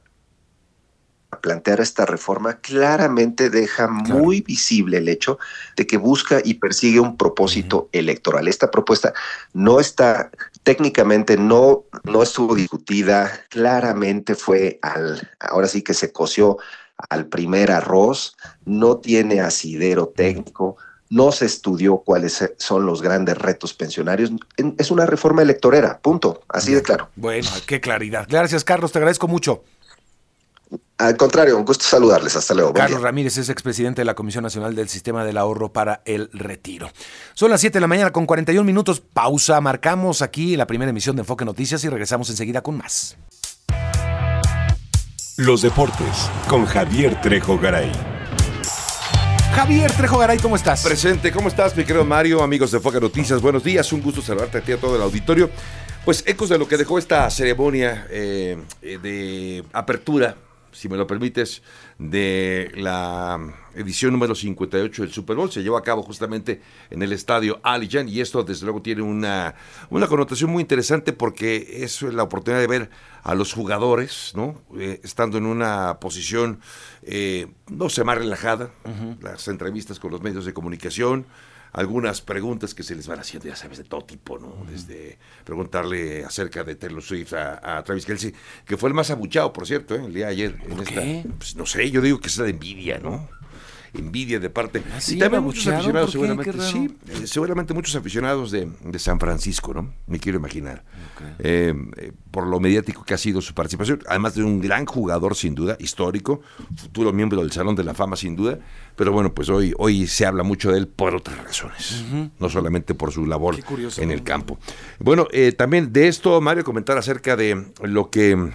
plantear esta reforma claramente deja muy visible el hecho de que busca y persigue un propósito electoral. Esta propuesta no está técnicamente no no estuvo discutida, claramente fue al ahora sí que se coció al primer arroz, no tiene asidero técnico, no se estudió cuáles son los grandes retos pensionarios. Es una reforma electorera, punto, así de claro. Bueno, qué claridad. Gracias, Carlos, te agradezco mucho. Al contrario, un gusto saludarles. Hasta luego. Carlos Ramírez es expresidente de la Comisión Nacional del Sistema del Ahorro para el Retiro. Son las 7 de la mañana con 41 minutos. Pausa. Marcamos aquí la primera emisión de Enfoque Noticias y regresamos enseguida con más. Los deportes con Javier Trejo Garay. Javier Trejo Garay, ¿cómo estás? Presente, ¿cómo estás, mi querido Mario? Amigos de Enfoque Noticias, buenos días. Un gusto saludarte a ti a todo el auditorio. Pues ecos de lo que dejó esta ceremonia eh, de apertura si me lo permites, de la edición número 58 del Super Bowl. Se llevó a cabo justamente en el estadio Allegiant y esto desde luego tiene una, una connotación muy interesante porque es la oportunidad de ver a los jugadores, ¿no? Eh, estando en una posición, eh, no sé, más relajada, las entrevistas con los medios de comunicación, algunas preguntas que se les van haciendo, ya sabes, de todo tipo, ¿no? Desde preguntarle acerca de Taylor Swift a, Travis Kelsey, que fue el más abuchado, por cierto, ¿eh? el día de ayer. en esta, Pues no sé, yo digo que es la de envidia, ¿no? Envidia de parte. ¿Ah, y también muchos aficionados, seguramente. Sí, eh, seguramente muchos aficionados de, San Francisco, ¿no? Me quiero imaginar. Eh, por lo mediático que ha sido su participación. Además de un gran jugador, sin duda, histórico, futuro miembro del Salón de la Fama, sin duda. Pero bueno, pues hoy, hoy se habla mucho de él por otras razones, no solamente por su labor en el campo. Bueno, eh, también de esto, Mario, comentar acerca de lo que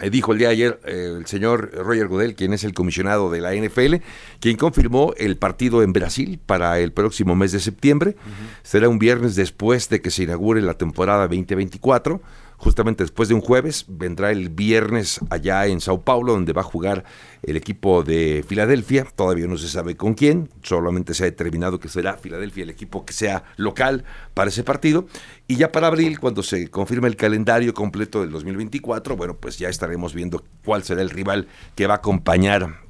eh, dijo el día de ayer eh, el señor Roger Godel, quien es el comisionado de la NFL, quien confirmó el partido en Brasil para el próximo mes de septiembre. Será un viernes después de que se inaugure la temporada 2024 justamente después de un jueves, vendrá el viernes allá en Sao Paulo, donde va a jugar el equipo de Filadelfia. Todavía no se sabe con quién, solamente se ha determinado que será Filadelfia el equipo que sea local para ese partido. Y ya para abril, cuando se confirme el calendario completo del 2024, bueno, pues ya estaremos viendo cuál será el rival que va a acompañar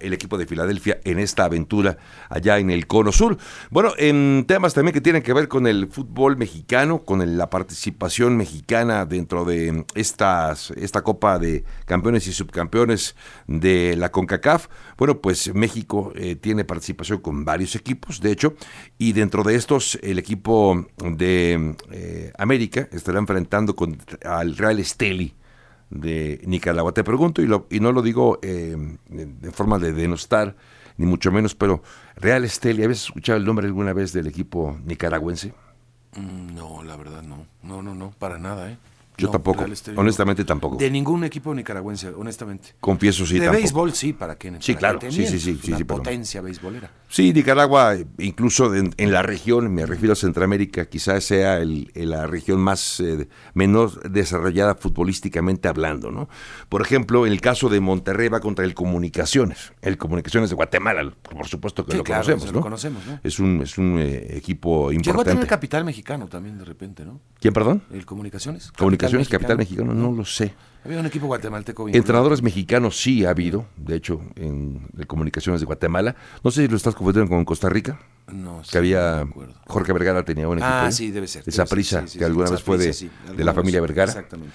el equipo de Filadelfia en esta aventura allá en el Cono Sur. Bueno, en temas también que tienen que ver con el fútbol mexicano, con la participación mexicana dentro de estas, esta Copa de Campeones y Subcampeones de la CONCACAF. Bueno, pues México eh, tiene participación con varios equipos, de hecho, y dentro de estos el equipo de eh, América estará enfrentando con, al Real Esteli de Nicaragua. Te pregunto, y, lo, y no lo digo eh, de forma de denostar, ni mucho menos, pero Real Esteli, ¿habías escuchado el nombre alguna vez del equipo nicaragüense? Mm, no, la verdad no. No, no, no, para nada, ¿eh? Yo tampoco, honestamente tampoco. De ningún equipo nicaragüense, honestamente. Confieso, sí, De béisbol, sí, para que Sí, claro, sí, sí, sí. sí, potencia béisbolera. Sí, Nicaragua, incluso en, la región, me refiero a Centroamérica, quizás sea la región más, eh, menos desarrollada futbolísticamente hablando, ¿no? Por ejemplo, en el caso de Monterrey va contra el Comunicaciones, el Comunicaciones de Guatemala, por supuesto que lo conocemos, ¿no? lo conocemos, ¿no? Es un, es un eh, equipo importante. Llegó a tener capital mexicano también, de repente, ¿no? ¿Quién, perdón? El Comunicaciones. Comunicaciones capital mexicano, no lo sé. Había un equipo guatemalteco. Entrenadores mexicanos sí ha habido, de hecho, en, Comunicaciones de Guatemala. No sé si lo estás confundiendo con Costa Rica. No, que había Jorge Vergara tenía un equipo. Ah, sí, debe ser. Esa prisa que alguna vez fue de, la familia Vergara. Exactamente.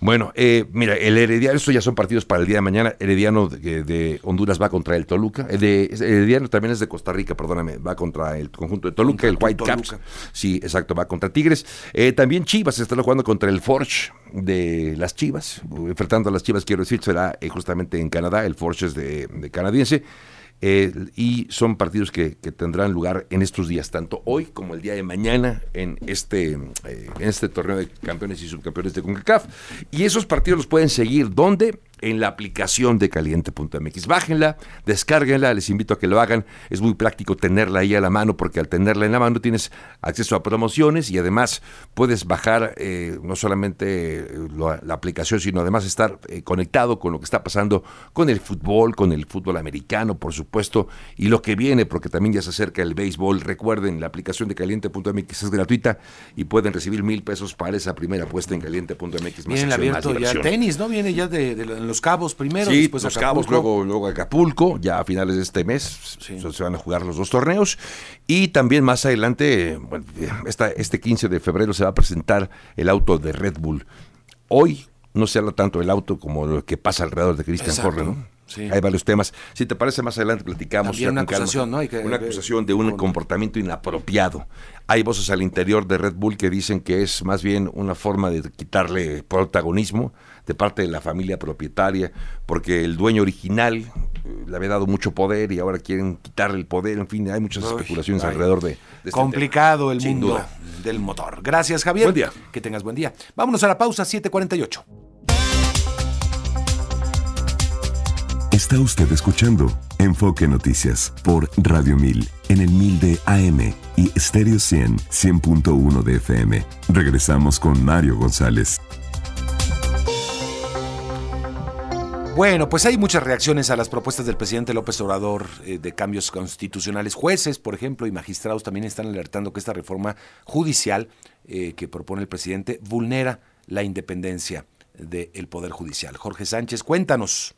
Bueno, eh, mira, el Herediano, estos ya son partidos para el día de mañana. Herediano de, Honduras va contra el Toluca. Eh, de, Herediano también es de Costa Rica, perdóname, va contra el conjunto de Toluca, el White Caps. Sí, exacto, va contra Tigres. Eh, también Chivas está jugando contra el Forge de las Chivas. Enfrentando a las Chivas, quiero decir, será justamente en Canadá. El Forge es de canadiense. Eh, y son partidos que, tendrán lugar en estos días, tanto hoy como el día de mañana, en este, eh, en este torneo de campeones y subcampeones de CONCACAF. Y esos partidos los pueden seguir, ¿dónde? En la aplicación de caliente.mx. Bájenla, descárguenla, les invito a que lo hagan. Es muy práctico tenerla ahí a la mano porque al tenerla en la mano tienes acceso a promociones y además puedes bajar eh, no solamente eh, la, aplicación, sino además estar eh, conectado con lo que está pasando con el fútbol, con el fútbol americano, por supuesto, y lo que viene, porque también ya se acerca el béisbol. Recuerden, la aplicación de caliente.mx es gratuita y pueden recibir mil pesos para esa primera apuesta en caliente.mx. Viene abierto ya tenis, ¿no? Viene ya de, de los Cabos primero, sí, después Los Cabos, luego, luego Acapulco, ya a finales de este mes se van a jugar los dos torneos. Y también más adelante, bueno, esta, este 15 de febrero se va a presentar el auto de Red Bull. Hoy no se habla tanto del auto como lo que pasa alrededor de Christian Horner, ¿no? Hay varios temas. Si te parece, más adelante platicamos. una acusación, ¿no? una acusación de un comportamiento inapropiado. Hay voces al interior de Red Bull que dicen que es más bien una forma de quitarle protagonismo de parte de la familia propietaria, porque el dueño original eh, le había dado mucho poder y ahora quieren quitarle el poder. En fin, hay muchas especulaciones alrededor de, este Complicado el mundo del motor. Gracias, Javier. Buen día. Que tengas buen día. Vámonos a la pausa, 748. Está usted escuchando Enfoque Noticias por Radio 1000 en el 1000 de AM y Stereo 100 100.1 de FM. Regresamos con Mario González. Bueno, pues hay muchas reacciones a las propuestas del presidente López Obrador eh, de cambios constitucionales. Jueces, por ejemplo, y magistrados también están alertando que esta reforma judicial eh, que propone el presidente vulnera la independencia del Poder Judicial. Jorge Sánchez, cuéntanos.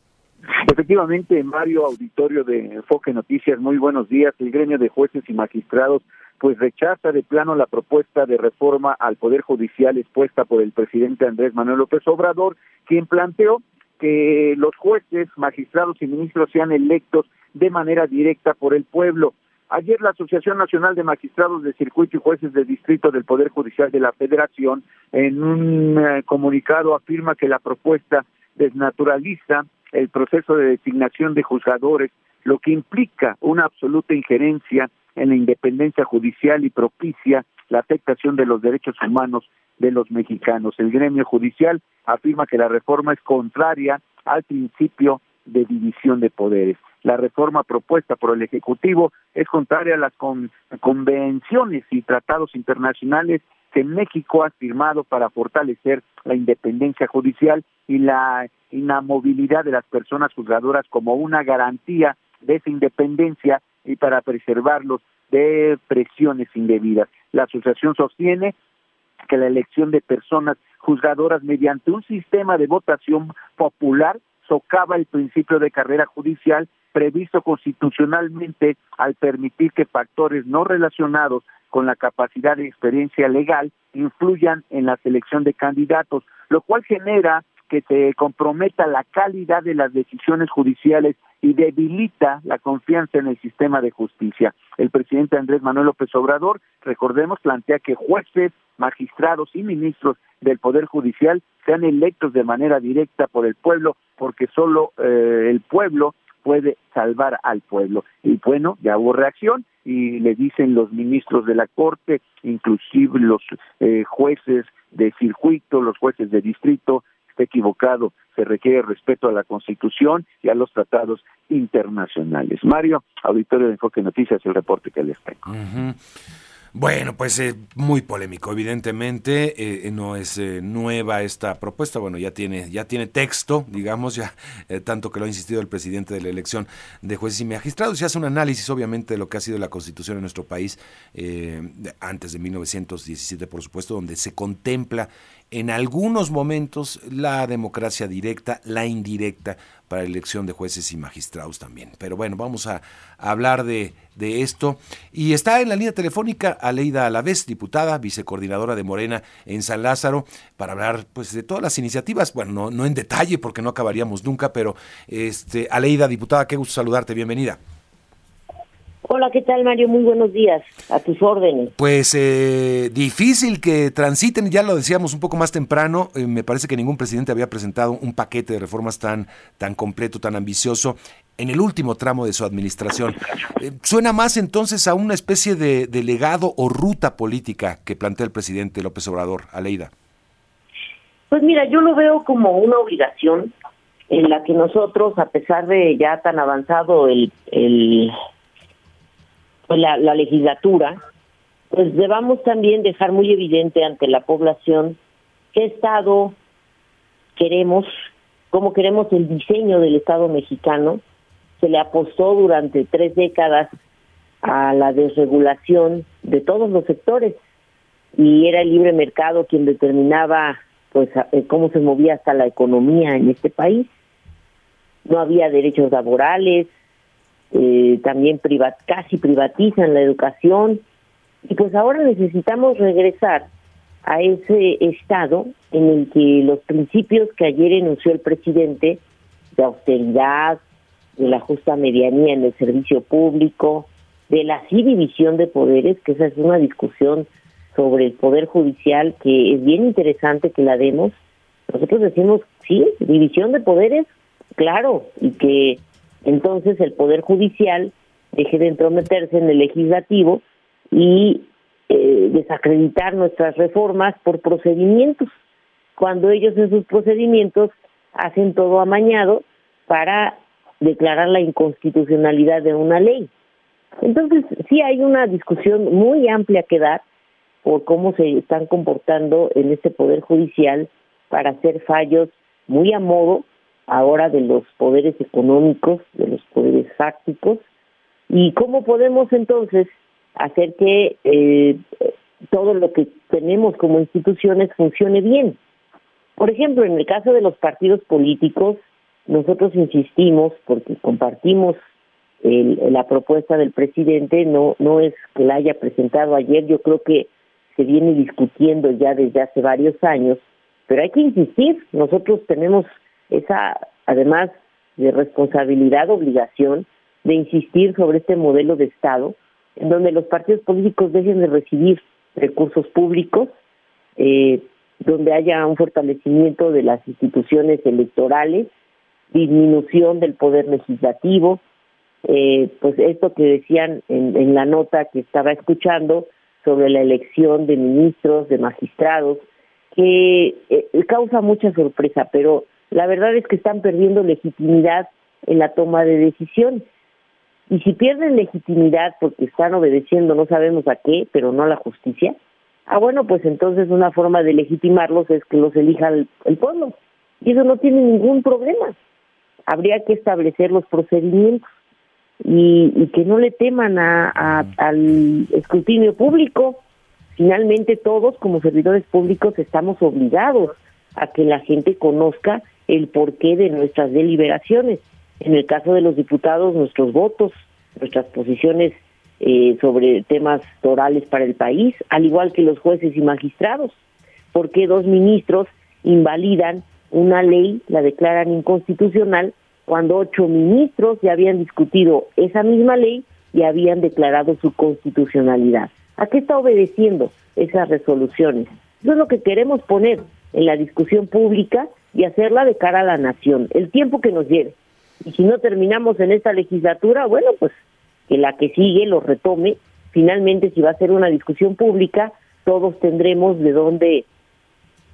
Efectivamente, Mario, auditorio de Enfoque Noticias, muy buenos días. El gremio de jueces y magistrados pues rechaza de plano la propuesta de reforma al Poder Judicial expuesta por el presidente Andrés Manuel López Obrador, quien planteó que los jueces, magistrados y ministros sean electos de manera directa por el pueblo. Ayer la Asociación Nacional de Magistrados de Circuito y Jueces de Distrito del Poder Judicial de la Federación, en un eh, comunicado afirma que la propuesta desnaturaliza el proceso de designación de juzgadores, lo que implica una absoluta injerencia en la independencia judicial y propicia la afectación de los derechos humanos de los mexicanos. El gremio judicial afirma que la reforma es contraria al principio de división de poderes. La reforma propuesta por el Ejecutivo es contraria a las convenciones y tratados internacionales que México ha firmado para fortalecer la independencia judicial y la inamovilidad de las personas juzgadoras como una garantía de esa independencia y para preservarlos de presiones indebidas. La asociación sostiene que la elección de personas juzgadoras mediante un sistema de votación popular socava el principio de carrera judicial previsto constitucionalmente al permitir que factores no relacionados con la capacidad de experiencia legal influyan en la selección de candidatos, lo cual genera que se comprometa la calidad de las decisiones judiciales y debilita la confianza en el sistema de justicia. El presidente Andrés Manuel López Obrador, recordemos, plantea que jueces, magistrados y ministros del Poder Judicial sean electos de manera directa por el pueblo, porque solo eh, el pueblo puede salvar al pueblo. Y bueno, ya hubo reacción y le dicen los ministros de la Corte, inclusive los eh, jueces de circuito, los jueces de distrito, está equivocado, se requiere respeto a la Constitución y a los tratados internacionales. Mario, auditorio de Enfoque Noticias, el reporte que les tengo. Bueno, pues es muy polémico, evidentemente eh, no es eh, nueva esta propuesta, bueno, ya tiene ya tiene texto, digamos, ya eh, tanto que lo ha insistido el presidente de la elección de jueces y magistrados, y hace un análisis obviamente de lo que ha sido la Constitución en nuestro país antes de 1917, por supuesto, donde se contempla en algunos momentos la democracia directa, la indirecta, para elección de jueces y magistrados también. Pero bueno, vamos a, hablar de, de, esto. Y está en la línea telefónica Aleida Alavés, diputada, vicecoordinadora de Morena en San Lázaro, para hablar pues de todas las iniciativas, bueno, no, no en detalle porque no acabaríamos nunca, pero este, Aleida, diputada, qué gusto saludarte, bienvenida. Hola, ¿qué tal Mario? Muy buenos días, a tus órdenes. Pues eh, difícil que transiten, ya lo decíamos un poco más temprano, eh, me parece que ningún presidente había presentado un paquete de reformas tan, tan completo, tan ambicioso en el último tramo de su administración. Eh, suena más entonces a una especie de, de, legado o ruta política que plantea el presidente López Obrador, Aleida. Pues mira, yo lo veo como una obligación en la que nosotros, a pesar de ya tan avanzado el, el pues, la, la legislatura, pues debamos también dejar muy evidente ante la población qué Estado queremos, cómo queremos el diseño del Estado mexicano. Se le apostó durante tres décadas a la desregulación de todos los sectores y era el libre mercado quien determinaba pues eh, cómo se movía hasta la economía en este país. No había derechos laborales, eh, también casi privatizan la educación y pues ahora necesitamos regresar a ese estado en el que los principios que ayer enunció el presidente de austeridad, de la justa medianía en el servicio público, de la sí división de poderes, que esa es una discusión sobre el poder judicial que es bien interesante que la demos. Nosotros decimos, sí, división de poderes, claro, y que entonces el Poder Judicial deje de entrometerse en el legislativo y eh, desacreditar nuestras reformas por procedimientos, cuando ellos en sus procedimientos hacen todo amañado para declarar la inconstitucionalidad de una ley. Entonces, sí hay una discusión muy amplia que dar por cómo se están comportando en este Poder Judicial para hacer fallos muy a modo ahora de los poderes económicos, de los poderes fácticos, y cómo podemos entonces hacer que eh, todo lo que tenemos como instituciones funcione bien. Por ejemplo, en el caso de los partidos políticos, nosotros insistimos, porque compartimos la propuesta del presidente, no, no es que la haya presentado ayer, yo creo que se viene discutiendo ya desde hace varios años, pero hay que insistir, nosotros tenemos esa, además de responsabilidad, obligación de insistir sobre este modelo de Estado, en donde los partidos políticos dejen de recibir recursos públicos, eh, donde haya un fortalecimiento de las instituciones electorales, disminución del poder legislativo, eh, pues esto que decían en, en la nota que estaba escuchando sobre la elección de ministros, de magistrados, que eh, causa mucha sorpresa, pero la verdad es que están perdiendo legitimidad en la toma de decisiones. Y si pierden legitimidad porque están obedeciendo no sabemos a qué, pero no a la justicia, ah bueno, pues entonces una forma de legitimarlos es que los elija el, pueblo. Y eso no tiene ningún problema. Habría que establecer los procedimientos y, y que no le teman a, al escrutinio público. Finalmente todos como servidores públicos estamos obligados a que la gente conozca el porqué de nuestras deliberaciones. En el caso de los diputados, nuestros votos, nuestras posiciones eh, sobre temas orales para el país, al igual que los jueces y magistrados. ¿Por qué dos ministros invalidan una ley, la declaran inconstitucional, cuando ocho ministros ya habían discutido esa misma ley y habían declarado su constitucionalidad? ¿A qué está obedeciendo esas resoluciones? Eso es lo que queremos poner en la discusión pública y hacerla de cara a la nación, el tiempo que nos lleve. Y si no terminamos en esta legislatura, bueno, pues que la que sigue lo retome. Finalmente, si va a ser una discusión pública, todos tendremos de dónde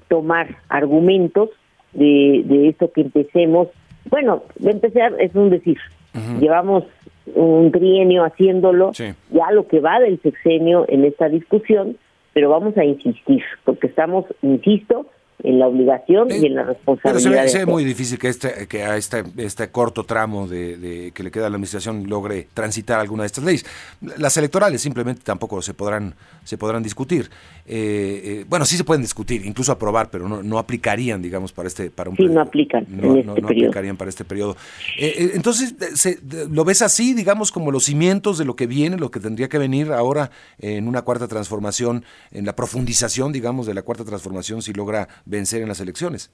tomar argumentos de, de esto que empecemos. Bueno, de empezar es un decir. Llevamos un trienio haciéndolo, ya lo que va del sexenio en esta discusión, pero vamos a insistir, porque estamos, insisto, en la obligación y en la responsabilidad. Pero se ve, muy difícil que este, que a este, este corto tramo de, que le queda a la administración logre transitar alguna de estas leyes. Las electorales simplemente tampoco se podrán, se podrán discutir. Eh, eh, bueno, sí se pueden discutir, incluso aprobar, pero no, no aplicarían, digamos, para este, para un sí, no aplican. No, en este no, aplicarían para este periodo. Eh, entonces, se, ¿lo ves así, digamos, como los cimientos de lo que viene, lo que tendría que venir ahora en una cuarta transformación, en la profundización, digamos, de la cuarta transformación, si logra vencer en las elecciones.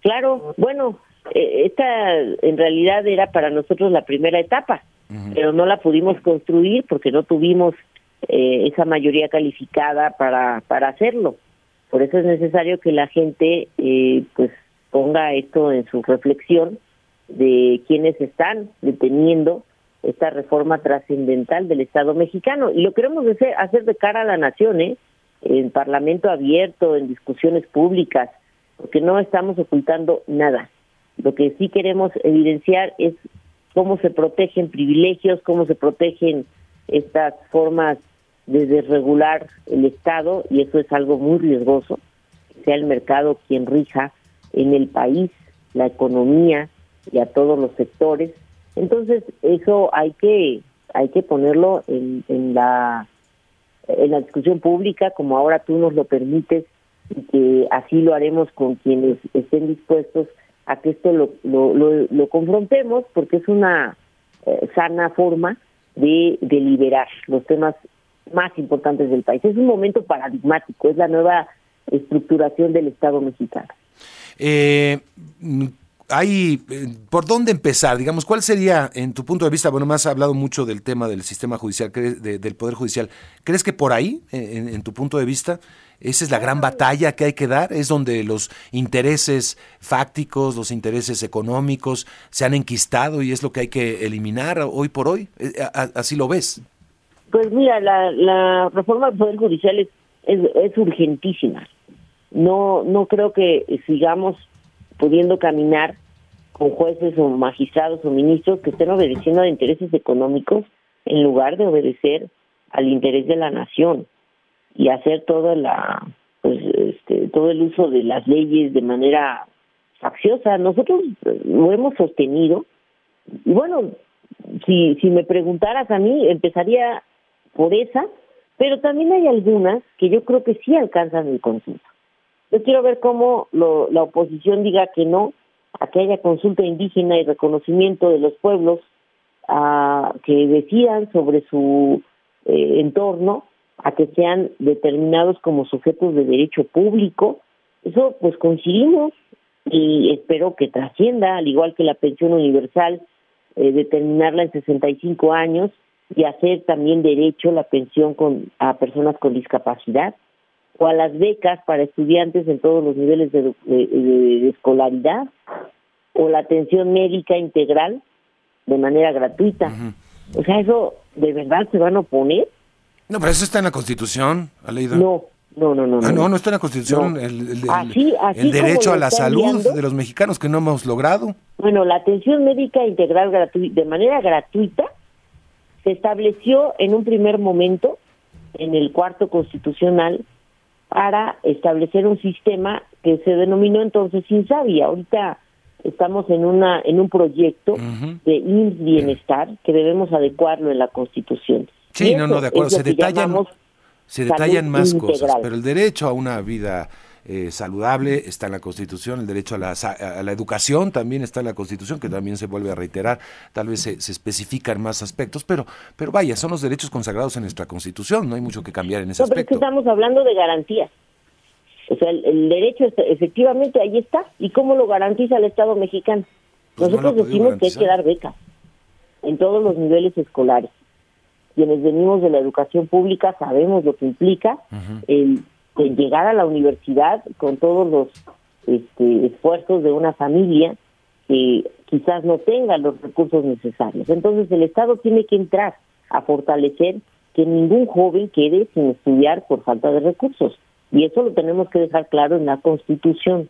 Claro, bueno, eh, esta en realidad era para nosotros la primera etapa, pero no la pudimos construir porque no tuvimos eh, esa mayoría calificada para, para hacerlo. Por eso es necesario que la gente eh, pues ponga esto en su reflexión de quienes están deteniendo esta reforma trascendental del Estado mexicano. Y lo queremos hacer, hacer de cara a la nación, ¿eh? En parlamento abierto, en discusiones públicas, porque no estamos ocultando nada. Lo que sí queremos evidenciar es cómo se protegen privilegios, cómo se protegen estas formas de desregular el Estado, y eso es algo muy riesgoso, que sea el mercado quien rija en el país, la economía y a todos los sectores. Entonces, eso hay que hay que ponerlo en, en la en la discusión pública, como ahora tú nos lo permites, y que así lo haremos con quienes estén dispuestos a que esto lo, lo, lo, confrontemos, porque es una eh, sana forma de, de liberar los temas más importantes del país. Es un momento paradigmático, es la nueva estructuración del Estado mexicano. Eh, hay, eh, ¿por dónde empezar? Digamos, ¿cuál sería, en tu punto de vista, bueno, más has hablado mucho del tema del sistema judicial, del Poder Judicial, ¿crees que por ahí, en, tu punto de vista, esa es la gran batalla que hay que dar? ¿Es donde los intereses fácticos, los intereses económicos se han enquistado y es lo que hay que eliminar hoy por hoy? Eh, ¿Así lo ves? Pues mira, la, reforma del Poder Judicial es, es, es urgentísima. No, no creo que sigamos pudiendo caminar con jueces o magistrados o ministros que estén obedeciendo a intereses económicos en lugar de obedecer al interés de la nación y hacer toda la pues este, todo el uso de las leyes de manera facciosa. Nosotros lo hemos sostenido. Y bueno si si me preguntaras a mí empezaría por esa pero también hay algunas que yo creo que sí alcanzan el consenso yo quiero ver cómo la oposición diga que no a que haya consulta indígena y reconocimiento de los pueblos, a que decidan sobre su eh, entorno, a que sean determinados como sujetos de derecho público. Eso pues coincidimos y espero que trascienda, al igual que la pensión universal, eh, determinarla en 65 años y hacer también derecho la pensión con, a personas con discapacidad o a las becas para estudiantes en todos los niveles de, escolaridad o la atención médica integral de manera gratuita. O sea, eso de verdad se van a oponer. No, pero eso está en la Constitución, leído? No, no, no, no. Ah, no, no está en la Constitución. El, el, derecho a la salud de los mexicanos que no hemos logrado. Bueno, la atención médica integral de manera gratuita se estableció en un primer momento en el cuarto constitucional para establecer un sistema que se denominó entonces Insabi. Ahorita estamos en una en un proyecto de IMSS Bienestar que debemos adecuarlo en la Constitución. Sí, no, no, de acuerdo. Se detallan, se detallan más cosas, pero el derecho a una vida eh, saludable está en la Constitución, el derecho a la, a la, educación también está en la Constitución, que también se vuelve a reiterar, tal vez se, se, especifican más aspectos, pero, pero vaya, son los derechos consagrados en nuestra Constitución, no hay mucho que cambiar en ese no, pero aspecto. Es que estamos hablando de garantías. O sea, el, derecho efectivamente ahí está. ¿Y cómo lo garantiza el Estado mexicano? Pues Nosotros decimos que hay que dar becas en todos los niveles escolares. Quienes venimos de la educación pública sabemos lo que implica el llegar a la universidad con todos los este, esfuerzos de una familia que quizás no tenga los recursos necesarios. Entonces el Estado tiene que entrar a fortalecer que ningún joven quede sin estudiar por falta de recursos. Y eso lo tenemos que dejar claro en la Constitución.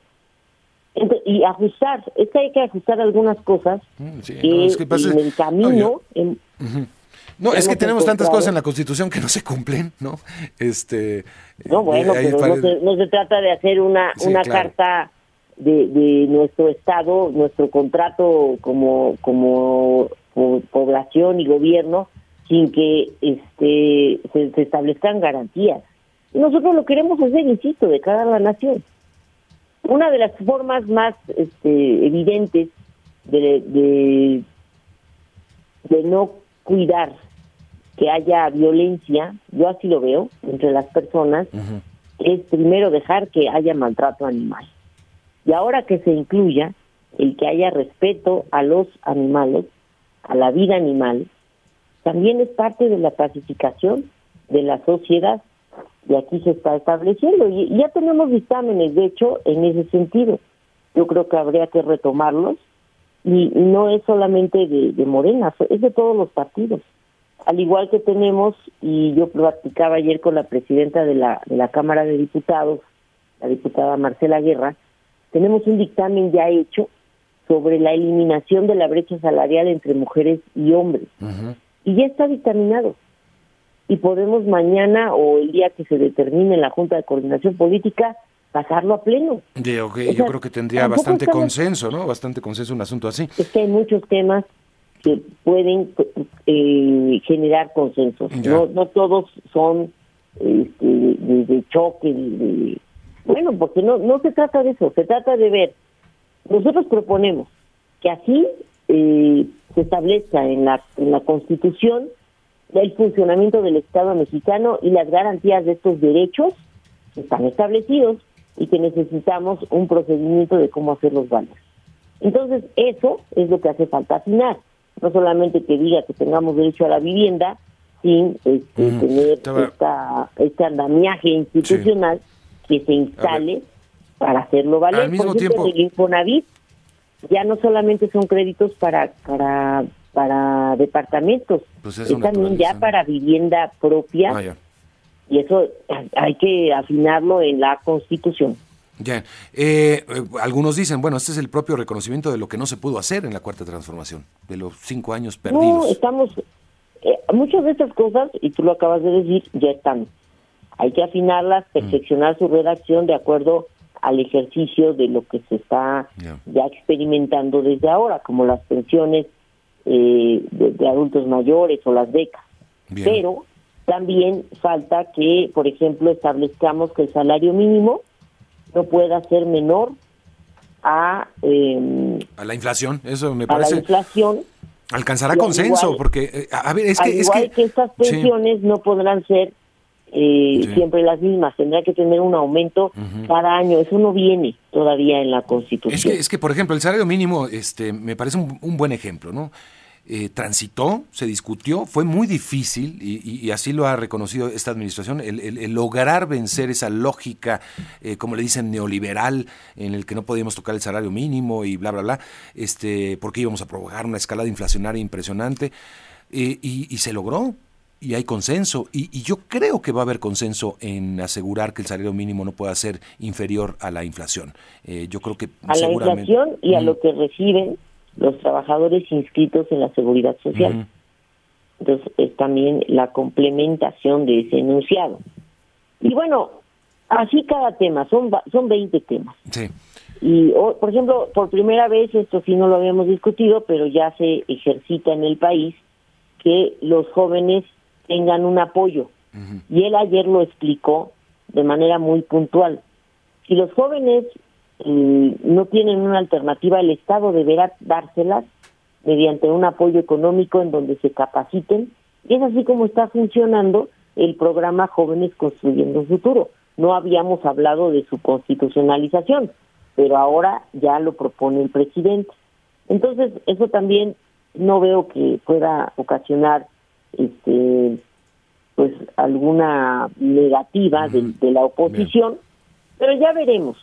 y ajustar, es que hay que ajustar algunas cosas mm, que, en el camino... No, es que tenemos tantas cosas en la Constitución que no se cumplen, ¿no? Este, no, bueno, pero no se, trata de hacer una, una carta de, de, nuestro Estado, nuestro contrato como, como población y gobierno, sin que este, se, establezcan garantías. Nosotros lo queremos hacer, insisto, de cara a la nación. Una de las formas más este, evidentes de, de, de no cuidar que haya violencia, yo así lo veo, entre las personas, es primero dejar que haya maltrato animal. Y ahora que se incluya el que haya respeto a los animales, a la vida animal, también es parte de la pacificación de la sociedad. Y aquí se está estableciendo. Y ya tenemos dictámenes de hecho en ese sentido. Yo creo que habría que retomarlos. Y no es solamente de, de Morena es de todos los partidos al igual que tenemos y yo practicaba ayer con la presidenta de la de la Cámara de Diputados la diputada Marcela Guerra tenemos un dictamen ya hecho sobre la eliminación de la brecha salarial entre mujeres y hombres y ya está dictaminado y podemos mañana o el día que se determine en la Junta de Coordinación Política pasarlo a pleno. yo creo que tendría bastante consenso, ¿no? Bastante consenso un asunto así. Es que hay muchos temas que pueden eh, generar consensos. No, no todos son este, de, choque, de, bueno, porque no, no se trata de eso, se trata de ver. Nosotros proponemos que así eh, se establezca en la, en la Constitución del funcionamiento del Estado mexicano y las garantías de estos derechos que están establecidos y que necesitamos un procedimiento de cómo hacerlos valer. Entonces, eso es lo que hace falta afinar. No solamente que diga que tengamos derecho a la vivienda sin este, tener esta, este andamiaje institucional que se instale para hacerlo valer. Al mismo tiempo, el Infonavit ya no solamente son créditos para para para departamentos, pues es también ya para vivienda propia. Ah, y eso hay que afinarlo en la Constitución. Ya, eh, eh, algunos dicen, bueno, este es el propio reconocimiento de lo que no se pudo hacer en la cuarta transformación, de los cinco años perdidos. No, estamos, eh, muchas de estas cosas, y tú lo acabas de decir, ya están. Hay que afinarlas, mm. perfeccionar su redacción de acuerdo al ejercicio de lo que se está ya experimentando desde ahora, como las pensiones eh, de, adultos mayores o las becas. Pero también falta que, por ejemplo, establezcamos que el salario mínimo no pueda ser menor a... Em, a la inflación, eso me parece... A la inflación. Alcanzará consenso, porque, eh, a ver, es que... es que, estas pensiones no podrán ser eh, siempre las mismas, tendrá que tener un aumento cada año, eso no viene todavía en la Constitución. Es que, es que por ejemplo, el salario mínimo este, me parece un buen ejemplo, ¿no? Eh, transitó, se discutió, fue muy difícil y, así lo ha reconocido esta administración, el, lograr vencer esa lógica, eh, como le dicen, neoliberal, en el que no podíamos tocar el salario mínimo y bla, bla, bla, este, porque íbamos a provocar una escalada inflacionaria impresionante eh, y, se logró. Y hay consenso, y, yo creo que va a haber consenso en asegurar que el salario mínimo no pueda ser inferior a la inflación. yo creo que a la inflación y a lo que reciben los trabajadores inscritos en la seguridad social. Entonces es también la complementación de ese enunciado. Y bueno, así cada tema, son, son 20 temas. Sí. Y, por ejemplo, por primera vez, esto sí no lo habíamos discutido, pero ya se ejercita en el país que los jóvenes tengan un apoyo. Y él ayer lo explicó de manera muy puntual. Si los jóvenes no tienen una alternativa, el Estado deberá dárselas mediante un apoyo económico en donde se capaciten. Y es así como está funcionando el programa Jóvenes Construyendo Futuro. No habíamos hablado de su constitucionalización, pero ahora ya lo propone el presidente. Entonces, eso también no veo que pueda ocasionar este pues alguna negativa de, la oposición. Pero ya veremos.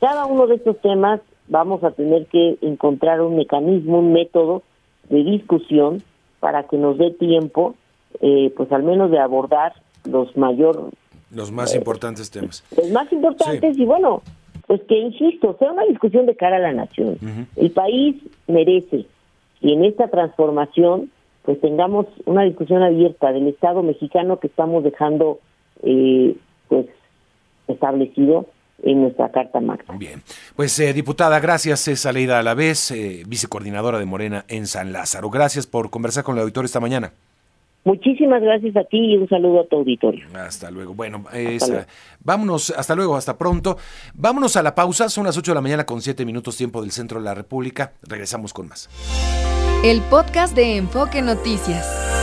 Cada uno de estos temas vamos a tener que encontrar un mecanismo, un método de discusión para que nos dé tiempo, eh, pues al menos de abordar los mayor los más importantes temas. Los más importantes y bueno, pues que insisto, sea una discusión de cara a la nación. El país merece y en esta transformación pues tengamos una discusión abierta del Estado mexicano que estamos dejando eh, pues establecido en nuestra Carta Magna. Bien, pues eh, diputada, gracias, es Aleida Alavés, eh, vicecoordinadora de Morena en San Lázaro. Gracias por conversar con el auditorio esta mañana. Muchísimas gracias a ti y un saludo a tu auditorio. Hasta luego. Bueno, vámonos, hasta luego, hasta pronto. Vámonos a la pausa, son las 8 de la mañana con 7 minutos tiempo del centro de la República. Regresamos con más. El podcast de Enfoque Noticias.